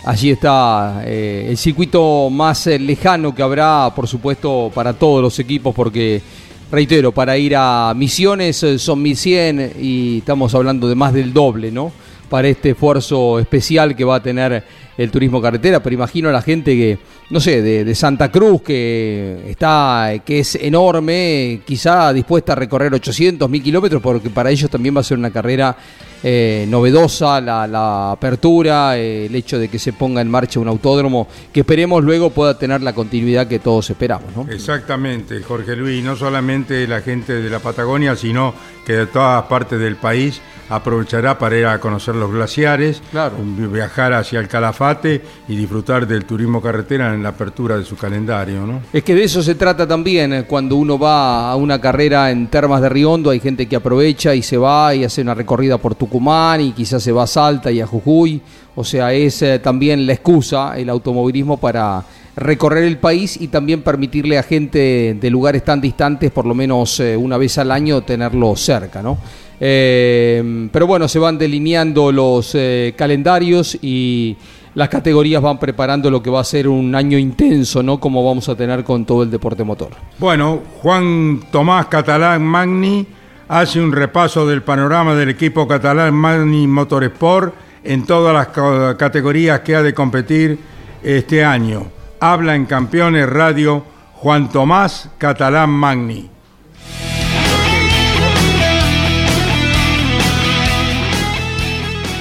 Allí está eh, el circuito más eh, lejano que habrá, por supuesto, para todos los equipos, porque, reitero, para ir a Misiones eh, son 1.100 y estamos hablando de más del doble, ¿no? Para este esfuerzo especial que va a tener el turismo carretera, pero imagino a la gente que, no sé, de, de Santa Cruz, que está, que es enorme, quizá dispuesta a recorrer 800, 1000 kilómetros, porque para ellos también va a ser una carrera eh, novedosa, la, la apertura, eh, el hecho de que se ponga en marcha un autódromo, que esperemos luego pueda tener la continuidad que todos esperamos, ¿no? Exactamente, Jorge Luis, no solamente la gente de la Patagonia, sino que de todas partes del país aprovechará para ir a conocer los glaciares, Claro. viajar hacia el Calafate y disfrutar del turismo carretera en la apertura de su calendario, ¿no? Es que de eso se trata también, eh, cuando uno va a una carrera en Termas de Riondo, hay gente que aprovecha y se va y hace una recorrida por Tucumán y quizás se va a Salta y a Jujuy, o sea, es eh, también la excusa, el automovilismo para recorrer el país y también permitirle a gente de lugares tan distantes, por lo menos eh, una vez al año, tenerlo cerca, ¿no? Eh, pero bueno, se van delineando los calendarios y las categorías van preparando lo que va a ser un año intenso, ¿no? Como vamos a tener con todo el deporte motor. Bueno, Juan Tomás Catalán Magni hace un repaso del panorama del equipo catalán Magni Motorsport en todas las ca- categorías que ha de competir este año. Habla en Campeones Radio Juan Tomás Catalán Magni.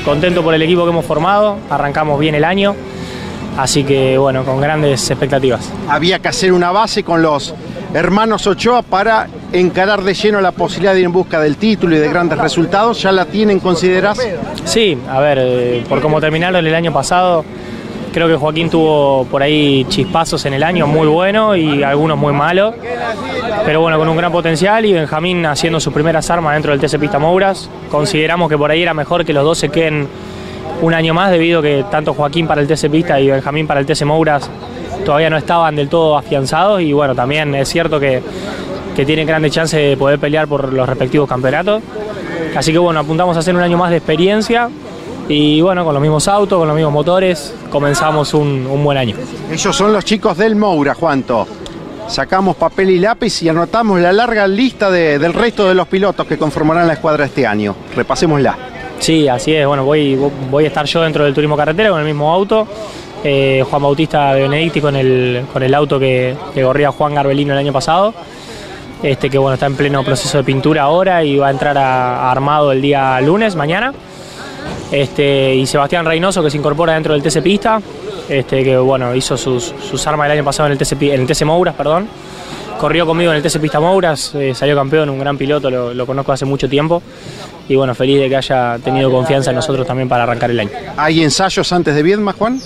Contento por el equipo que hemos formado, arrancamos bien el año, así que bueno, con grandes expectativas. Había que hacer una base con los hermanos Ochoa para encarar de lleno la posibilidad de ir en busca del título y de grandes resultados. ¿Ya la tienen consideradas? Sí, a ver, eh, por cómo terminaron el año pasado, creo que Joaquín tuvo por ahí chispazos en el año muy buenos y algunos muy malos, pero bueno, con un gran potencial y Benjamín haciendo sus primeras armas dentro del TC Pista Mouras. Consideramos que por ahí era mejor que los dos se queden un año más debido a que tanto Joaquín para el TC Pista y Benjamín para el TC Mouras todavía no estaban del todo afianzados y bueno, también es cierto que, que tienen grandes chances de poder pelear por los respectivos campeonatos. Así que bueno, apuntamos a hacer un año más de experiencia y bueno, con los mismos autos, con los mismos motores, comenzamos un, un buen año. Ellos son los chicos del Moura, Juanto. Sacamos papel y lápiz y anotamos la larga lista de- del resto de los pilotos que conformarán la escuadra este año. Repasémosla. Sí, así es. Bueno, voy, voy a estar yo dentro del turismo carretera con el mismo auto. Eh, Juan Bautista Benedicti con el, con el auto que, que corría Juan Garbelino el año pasado. Este que bueno, está en pleno proceso de pintura ahora y va a entrar a, armado el día lunes, mañana. Este, y Sebastián Reynoso que se incorpora dentro del TC Pista, este, que bueno, hizo sus, sus armas el año pasado en el TC, en el TC Mouras, perdón. Corrió conmigo en el TC Pista Mouras, eh, salió campeón, un gran piloto, lo, lo conozco hace mucho tiempo. Y bueno, feliz de que haya tenido confianza en nosotros también para arrancar el año. ¿Hay ensayos antes de Viedma, Juan?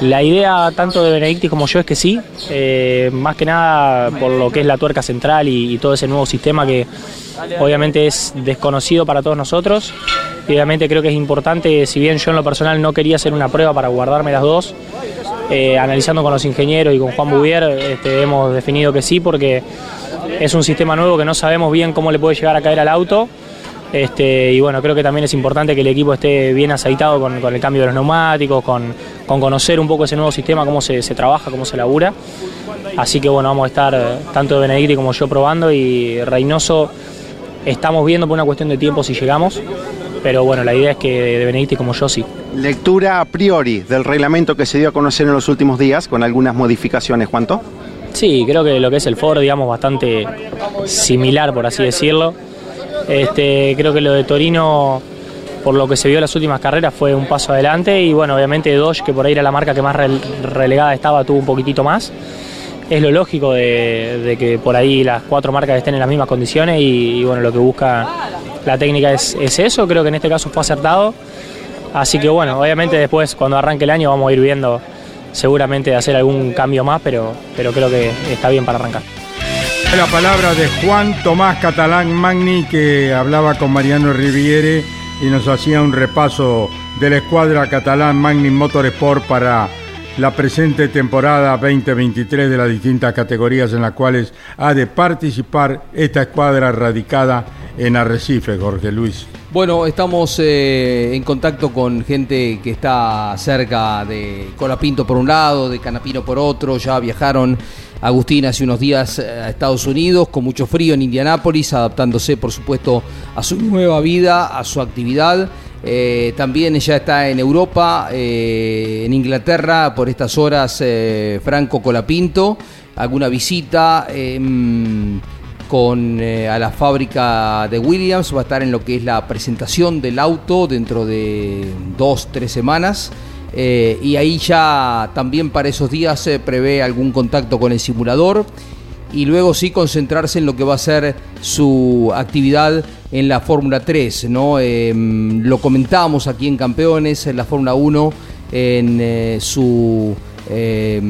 La idea tanto de Benedicti como yo es que sí, eh, más que nada por lo que es la tuerca central y, todo ese nuevo sistema que obviamente es desconocido para todos nosotros. Y obviamente creo que es importante, si bien yo en lo personal no quería hacer una prueba para guardarme las dos, eh, analizando con los ingenieros y con Juan Bouvier, este, hemos definido que sí porque es un sistema nuevo que no sabemos bien cómo le puede llegar a caer al auto. Este, y bueno, creo que también es importante que el equipo esté bien aceitado con, con el cambio de los neumáticos, con, con conocer un poco ese nuevo sistema, cómo se, se trabaja, cómo se labura. Así que bueno, vamos a estar eh, tanto Benedicti como yo probando y Reynoso estamos viendo por una cuestión de tiempo si llegamos, pero bueno, la idea es que de Benedicti como yo sí. Lectura a priori del reglamento que se dio a conocer en los últimos días, con algunas modificaciones, Juanto. Sí, creo que lo que es el Ford, digamos, bastante similar, por así decirlo. Este, creo que lo de Torino, por lo que se vio en las últimas carreras, fue un paso adelante. Y bueno, obviamente Dodge, que por ahí era la marca que más rel- relegada estaba, tuvo un poquitito más. Es lo lógico de, que por ahí las cuatro marcas estén en las mismas condiciones y, bueno, lo que busca la técnica es, es eso. Creo que en este caso fue acertado. Así que bueno, obviamente después cuando arranque el año vamos a ir viendo seguramente de hacer algún cambio más, pero, pero creo que está bien para arrancar. La palabra de Juan Tomás Catalán Magni que hablaba con Mariano Riviere y nos hacía un repaso de la escuadra Catalán Magni Motorsport para la presente temporada 2023 de las distintas categorías en las cuales ha de participar esta escuadra radicada en Arrecife, Jorge Luis. Bueno, estamos eh, en contacto con gente que está cerca de Colapinto por un lado, de Canapino por otro, ya viajaron Agustín hace unos días eh, a Estados Unidos con mucho frío en Indianápolis, adaptándose por supuesto a su nueva vida, a su actividad. Eh, también ya está en Europa, eh, en Inglaterra, por estas horas Franco Colapinto, alguna visita. em, con a la fábrica de Williams, va a estar en lo que es la presentación del auto dentro de dos, tres semanas. Eh, y ahí ya también para esos días se prevé algún contacto con el simulador y luego sí concentrarse en lo que va a ser su actividad en la Fórmula 3. ¿no? Eh, lo comentábamos aquí en Campeones, en la Fórmula 1, en eh, su eh,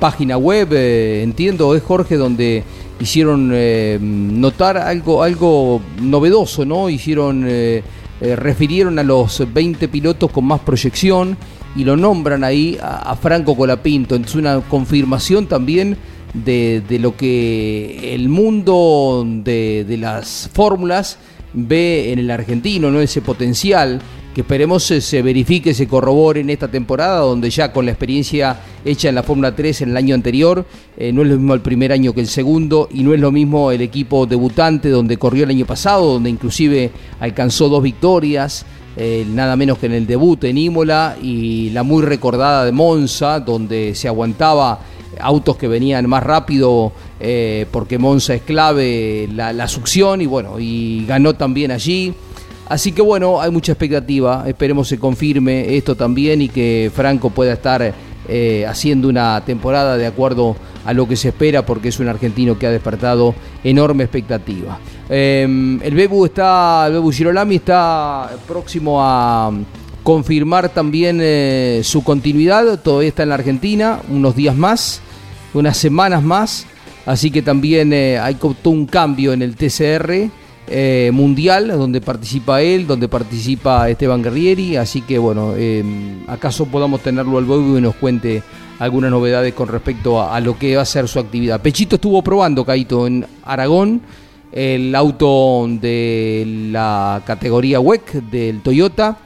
página web, eh, entiendo, es Jorge, donde hicieron eh, notar algo, algo novedoso, ¿no? Hicieron, eh, eh, refirieron a los 20 pilotos con más proyección y lo nombran ahí a, Franco Colapinto. Entonces una confirmación también de, de lo que el mundo de, de las fórmulas ve en el argentino, ¿no? Ese potencial que esperemos se, se verifique, se corrobore en esta temporada, donde ya con la experiencia hecha en la Fórmula 3 en el año anterior, eh, no es lo mismo el primer año que el segundo, y no es lo mismo el equipo debutante donde corrió el año pasado, donde inclusive alcanzó dos victorias, eh, nada menos que en el debut en Imola, y la muy recordada de Monza, donde se aguantaba autos que venían más rápido eh, porque Monza es clave la, la succión y bueno, y ganó también allí. Así que bueno, hay mucha expectativa, esperemos se confirme esto también y que Franco pueda estar eh, haciendo una temporada de acuerdo a lo que se espera porque es un argentino que ha despertado enorme expectativa. Em, el Bebu está, el Bebu Girolami está próximo a confirmar también eh, su continuidad, todavía está en la Argentina, unos días más, unas semanas más, así que también eh, hay un cambio en el TCR eh, mundial, donde participa él, donde participa Esteban Guerrieri, así que bueno, eh, acaso podamos tenerlo al vuelo y nos cuente algunas novedades con respecto a, lo que va a ser su actividad. Pechito estuvo probando, Caito, en Aragón, el auto de la categoría WEC del Toyota,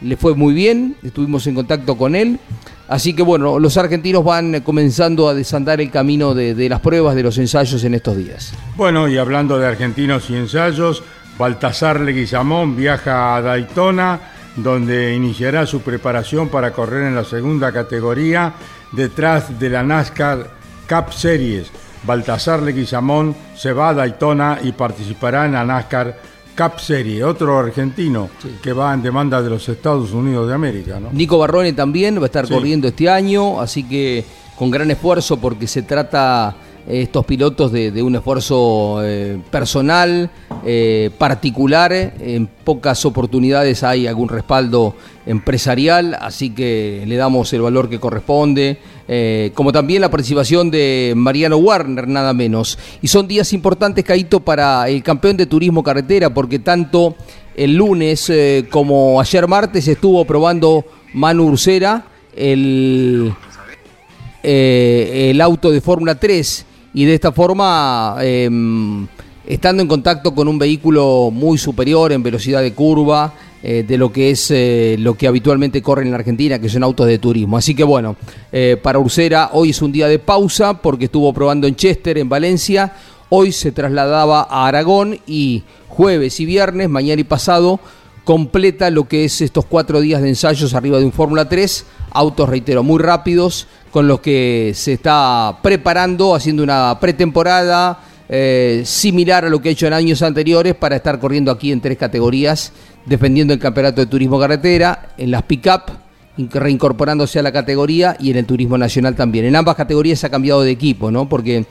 le fue muy bien, estuvimos en contacto con él. Así que bueno, los argentinos van comenzando a desandar el camino de, las pruebas, de los ensayos en estos días. Bueno, y hablando de argentinos y ensayos, Baltasar Leguizamón viaja a Daytona, donde iniciará su preparación para correr en la segunda categoría detrás de la NASCAR Cup Series. Baltasar Leguizamón se va a Daytona y participará en la NASCAR Cap Serie, otro argentino que va en demanda de los Estados Unidos de América. ¿no? Nico Barrone también va a estar corriendo este año, así que con gran esfuerzo porque se trata estos pilotos de, un esfuerzo eh, personal, eh, particular. En pocas oportunidades hay algún respaldo empresarial, así que le damos el valor que corresponde. Eh, como también la participación de Mariano Warner, nada menos. Y son días importantes, Caito, para el campeón de turismo carretera, porque tanto el lunes como ayer martes estuvo probando Manu Ursera el, el auto de Fórmula 3 y de esta forma, em, estando en contacto con un vehículo muy superior en velocidad de curva, eh, de lo que es eh, lo que habitualmente corre en la Argentina, que son autos de turismo. Así que bueno, eh, para Ursera hoy es un día de pausa porque estuvo probando en Chester, en Valencia. Hoy se trasladaba a Aragón y jueves y viernes, mañana y pasado, completa lo que es estos cuatro días de ensayos arriba de un Fórmula 3. Autos, reitero, muy rápidos, con los que se está preparando, haciendo una pretemporada eh, similar a lo que ha hecho en años anteriores para estar corriendo aquí en tres categorías, defendiendo el campeonato de turismo carretera, en las pick-up, reincorporándose a la categoría y en el turismo nacional también. En ambas categorías se ha cambiado de equipo, ¿no? Porque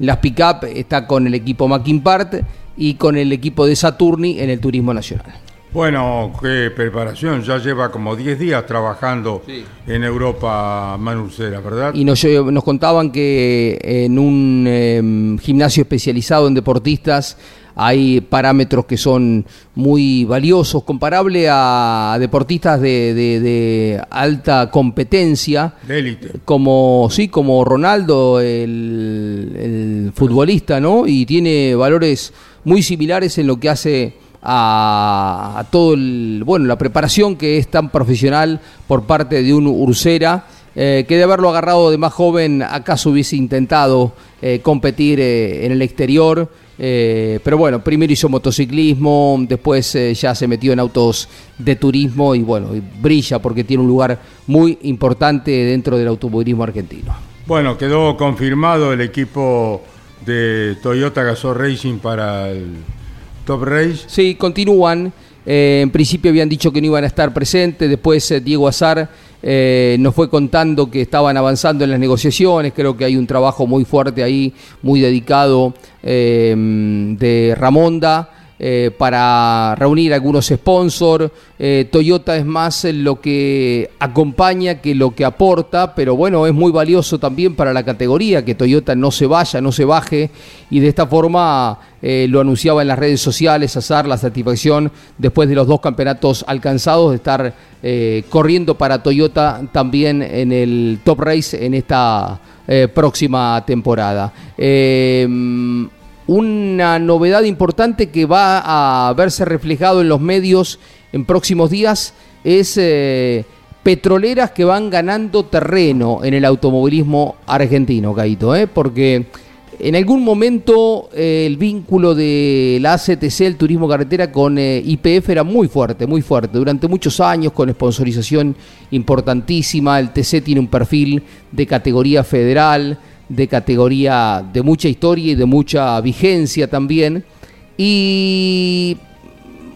las pick-up está con el equipo Part y con el equipo de Saturni en el turismo nacional. Bueno, qué preparación, ya lleva como 10 días trabajando en Europa Manucera, ¿verdad? Y nos, nos contaban que en un em, gimnasio especializado en deportistas hay parámetros que son muy valiosos, comparable a deportistas de, alta competencia, de élite. como sí, como Ronaldo, el, el futbolista, ¿no? Y tiene valores muy similares en lo que hace a, todo el, bueno, la preparación que es tan profesional por parte de un Ursera. Eh, que de haberlo agarrado de más joven, acaso hubiese intentado eh, competir eh, en el exterior. pero bueno, primero hizo motociclismo, después ya se metió en autos de turismo y bueno, brilla porque tiene un lugar muy importante dentro del automovilismo argentino. Bueno, quedó confirmado el equipo de Toyota Gazoo Racing para el Sí, continúan. Eh, en principio habían dicho que no iban a estar presentes, después eh, Diego Azar eh, nos fue contando que estaban avanzando en las negociaciones, creo que hay un trabajo muy fuerte ahí, muy dedicado de Ramonda. Eh, para reunir algunos sponsors. Eh, Toyota es más lo que acompaña que lo que aporta, pero bueno, es muy valioso también para la categoría que Toyota no se vaya, no se baje y de esta forma eh, lo anunciaba en las redes sociales, hacer la satisfacción después de los dos campeonatos alcanzados de estar corriendo para Toyota también en el Top Race en esta próxima temporada una novedad importante que va a verse reflejado en los medios en próximos días es eh, petroleras que van ganando terreno en el automovilismo argentino, Caito, ¿eh? porque en algún momento eh, el vínculo de la ACTC, el turismo carretera, con IPF era muy fuerte, muy fuerte. Durante muchos años, con sponsorización importantísima, el TC tiene un perfil de categoría federal, de categoría de mucha historia y de mucha vigencia también. Y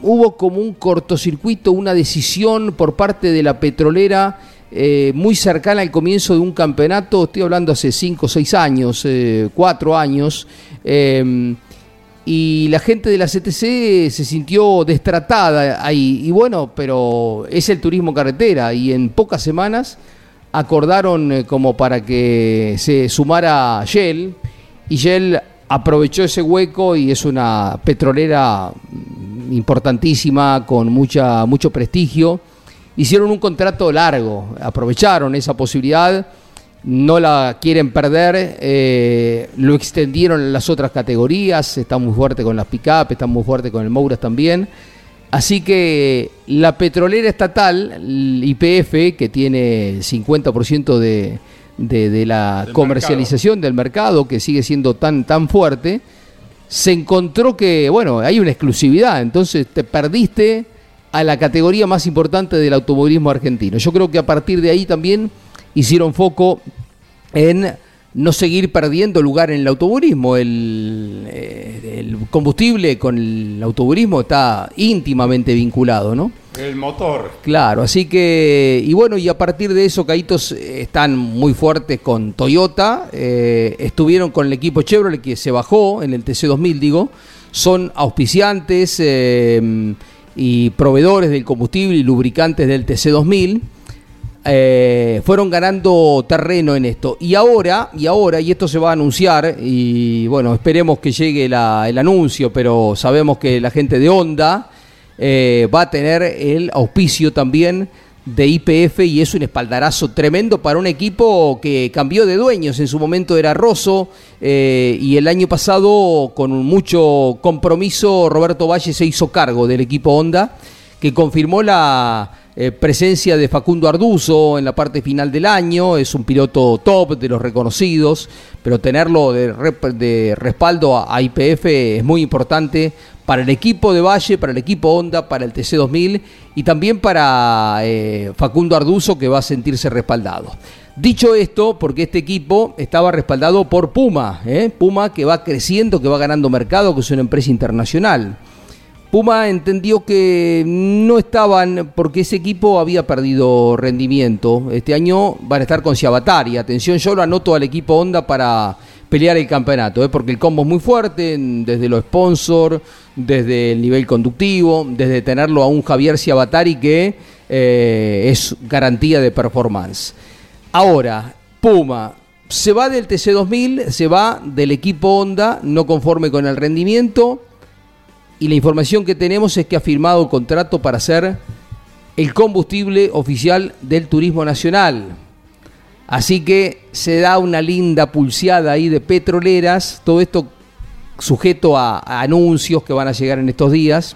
hubo como un cortocircuito, una decisión por parte de la petrolera eh, muy cercana al comienzo de un campeonato, estoy hablando hace 5 o 6 años, 4 eh, años, em, y la gente de la CTC se sintió destratada ahí. Y bueno, pero es el turismo carretera y en pocas semanas acordaron eh, como para que se sumara Shell y Shell aprovechó ese hueco y es una petrolera importantísima con mucha mucho prestigio. Hicieron un contrato largo, aprovecharon esa posibilidad, no la quieren perder, eh, lo extendieron en las otras categorías, está muy fuerte con las pick-up, está muy fuerte con el Mouras también. Así que la petrolera estatal, IPF, que tiene 50% de, de, la comercialización del mercado, que sigue siendo tan, tan fuerte, se encontró que, bueno, hay una exclusividad, entonces te perdiste a la categoría más importante del automovilismo argentino. Yo creo que a partir de ahí también hicieron foco en no seguir perdiendo lugar en el autoburismo. El, eh, el, combustible con el autoburismo está íntimamente vinculado, ¿no? El motor. Claro, así que, y bueno, y a partir de eso, Caitos están muy fuertes con Toyota, eh, estuvieron con el equipo Chevrolet que se bajó en el TC2000, digo, son auspiciantes eh, y proveedores del combustible y lubricantes del TC2000. Eh, fueron ganando terreno en esto. Y ahora, y ahora, y esto se va a anunciar, y bueno, esperemos que llegue el anuncio, pero sabemos que la gente de Honda eh, va a tener el auspicio también de IPF y es un espaldarazo tremendo para un equipo que cambió de dueños. En su momento era Rosso eh, y el año pasado con mucho compromiso Roberto Valle se hizo cargo del equipo Honda que confirmó la eh, presencia de Facundo Arduzo en la parte final del año, es un piloto top de los reconocidos, pero tenerlo de, respaldo a, IPF es muy importante para el equipo de Valle, para el equipo Honda, para el TC2000 y también para eh, Facundo Arduzo que va a sentirse respaldado. Dicho esto, porque este equipo estaba respaldado por Puma, ¿eh? Puma que va creciendo, que va ganando mercado, que es una empresa internacional. Puma entendió que no estaban, porque ese equipo había perdido rendimiento. Este año van a estar con Ciabatari. Atención, yo lo anoto al equipo Honda para pelear el campeonato, ¿eh? porque el combo es muy fuerte, desde los sponsors, desde el nivel conductivo, desde tenerlo a un Javier Ciabatari que eh, es garantía de performance. Ahora, Puma se va del TC2000, se va del equipo Honda, no conforme con el rendimiento y la información que tenemos es que ha firmado contrato para ser el combustible oficial del turismo nacional. Así que se da una linda pulseada ahí de petroleras, todo esto sujeto a, anuncios que van a llegar en estos días,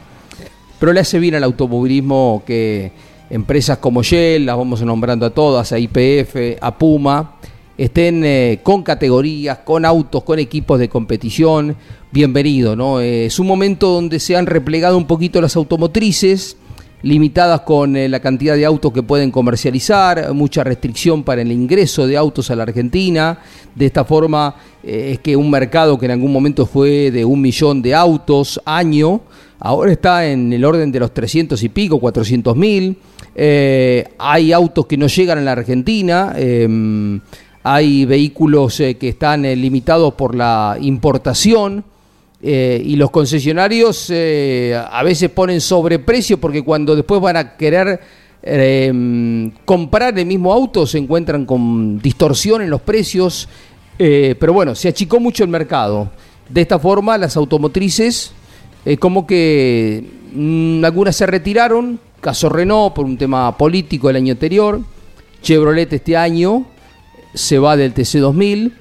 pero le hace bien al automovilismo que empresas como Shell, las vamos nombrando a todas, a IPF, a Puma, estén eh, con categorías, con autos, con equipos de competición, bienvenido, ¿no? Eh, es un momento donde se han replegado un poquito las automotrices, limitadas con eh, la cantidad de autos que pueden comercializar, mucha restricción para el ingreso de autos a la Argentina. De esta forma es que un mercado que en algún momento fue de un millón de autos año, ahora está en el orden de los 300 y pico, 400 mil. hay autos que no llegan a la Argentina em, hay vehículos eh, que están eh, limitados por la importación eh, y los concesionarios a veces ponen sobreprecio porque cuando después van a querer em, comprar el mismo auto se encuentran con distorsión en los precios, pero bueno, se achicó mucho el mercado. De esta forma las automotrices como que mm, algunas se retiraron, caso Renault por un tema político el año anterior, Chevrolet este año, se va del TC2000.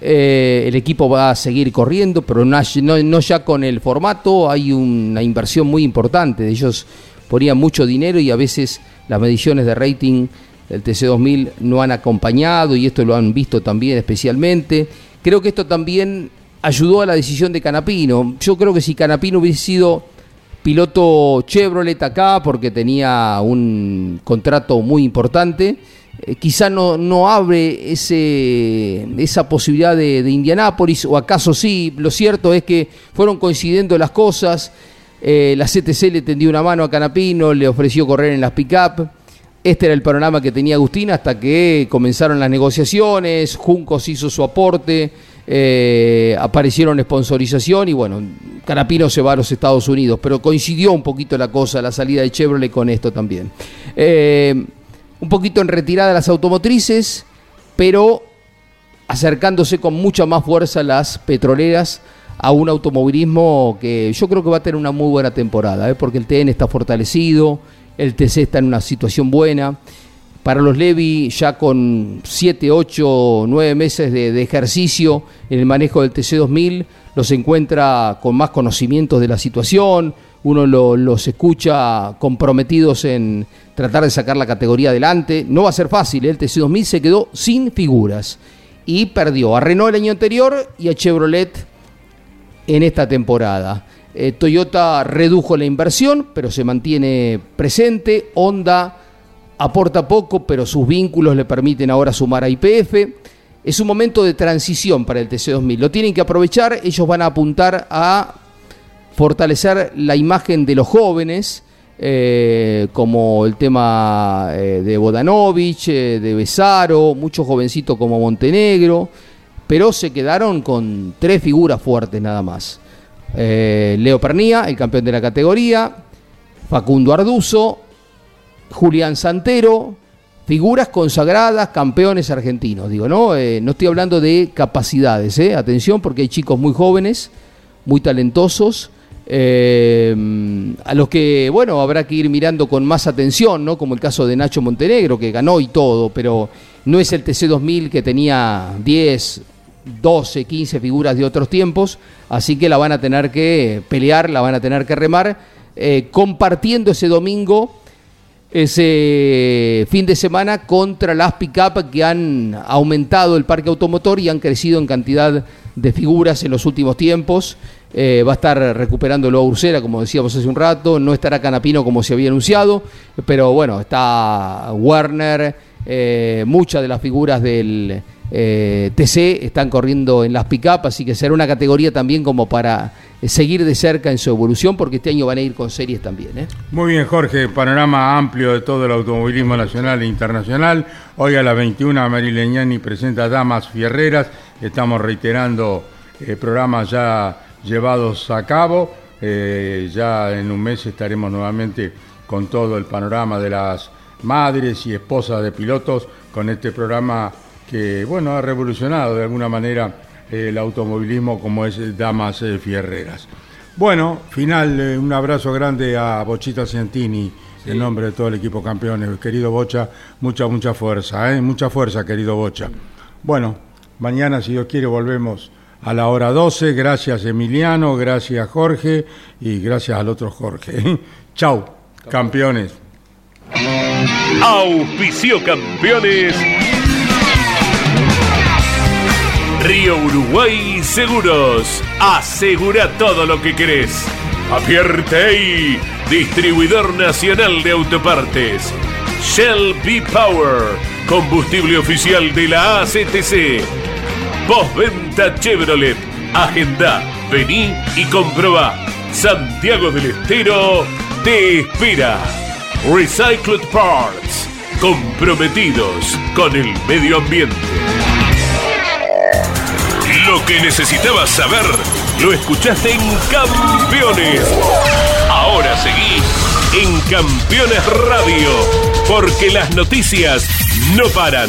Eh, el equipo va a seguir corriendo, pero no, no, ya con el formato. Hay una inversión muy importante. Ellos ponían mucho dinero y a veces las mediciones de rating del TC2000 no han acompañado y esto lo han visto también especialmente. Creo que esto también ayudó a la decisión de Canapino. Yo creo que si Canapino hubiese sido piloto Chevrolet acá porque tenía un contrato muy importante, eh, quizá no, no abre ese, esa posibilidad de, Indianápolis, o acaso sí, lo cierto es que fueron coincidiendo las cosas, eh, la CTC le tendió una mano a Canapino, le ofreció correr en las pick-up, este era el panorama que tenía Agustín hasta que comenzaron las negociaciones, Juncos hizo su aporte, eh, aparecieron sponsorización y bueno, Canapino se va a los Estados Unidos, pero coincidió un poquito la cosa, la salida de Chevrolet con esto también. Eh, un poquito en retirada las automotrices, pero acercándose con mucha más fuerza las petroleras a un automovilismo que yo creo que va a tener una muy buena temporada, ¿eh? porque el TN está fortalecido, el TC está en una situación buena. Para los Levi, ya con 7, 8, 9 meses de, de, ejercicio en el manejo del TC2000, los encuentra con más conocimientos de la situación, uno lo, los escucha comprometidos en tratar de sacar la categoría adelante. No va a ser fácil, ¿eh? el TC2000 se quedó sin figuras y perdió a Renault el año anterior y a Chevrolet en esta temporada. Eh, Toyota redujo la inversión, pero se mantiene presente. Honda aporta poco, pero sus vínculos le permiten ahora sumar a IPF. Es un momento de transición para el TC2000. Lo tienen que aprovechar. Ellos van a apuntar a fortalecer la imagen de los jóvenes, eh, como el tema eh, de Bodanovich, eh, de Besaro, muchos jovencitos como Montenegro, pero se quedaron con tres figuras fuertes nada más. Leo Pernía, el campeón de la categoría, Facundo Arduzo, Julián Santero, figuras consagradas, campeones argentinos, digo, ¿no? No estoy hablando de capacidades, atención, porque hay chicos muy jóvenes, muy talentosos, eh, a los que, bueno, habrá que ir mirando con más atención, ¿no? Como el caso de Nacho Montenegro, que ganó y todo, pero no es el TC2000 que tenía 10, 12, 15 figuras de otros tiempos, así que la van a tener que pelear, la van a tener que remar, eh, compartiendo ese domingo, ese fin de semana contra las pick-up que han aumentado el parque automotor y han crecido en cantidad de figuras en los últimos tiempos. Eh, va a estar recuperándolo a Ursera, como decíamos hace un rato, no estará Canapino como se había anunciado, pero bueno, está Werner, eh, muchas de las figuras del eh, TC están corriendo en las pick-up, así que será una categoría también como para seguir de cerca en su evolución, porque este año van a ir con series también. Muy bien, Jorge, panorama amplio de todo el automovilismo nacional e internacional. Hoy a las 21 Mary Leñani presenta Damas Fierreras, estamos reiterando programas ya llevados a cabo, eh, ya en un mes estaremos nuevamente con todo el panorama de las madres y esposas de pilotos con este programa que bueno ha revolucionado de alguna manera eh, el automovilismo como es Damas eh, Fierreras. Bueno, final, eh, un abrazo grande a Bochita Ciantini, sí. en nombre de todo el equipo campeones. Querido Bocha, mucha, mucha fuerza, ¿eh? mucha fuerza, querido Bocha. Bueno, mañana, si Dios quiere, volvemos a la hora 12. Gracias, Emiliano, gracias, Jorge, y gracias al otro Jorge. Chau, campeones. Auspicio campeones. Río Uruguay Seguros. Asegura todo lo que querés. Apierte distribuidor nacional de autopartes. Shell B Power, combustible oficial de la ACTC. Postventa Chevrolet. Agenda, vení y comprobá. Santiago del Estero te espera. Recycled Parts, comprometidos con el medio ambiente. Lo que necesitabas saber lo escuchaste en Campeones. Ahora seguí en Campeones Radio, porque las noticias no paran.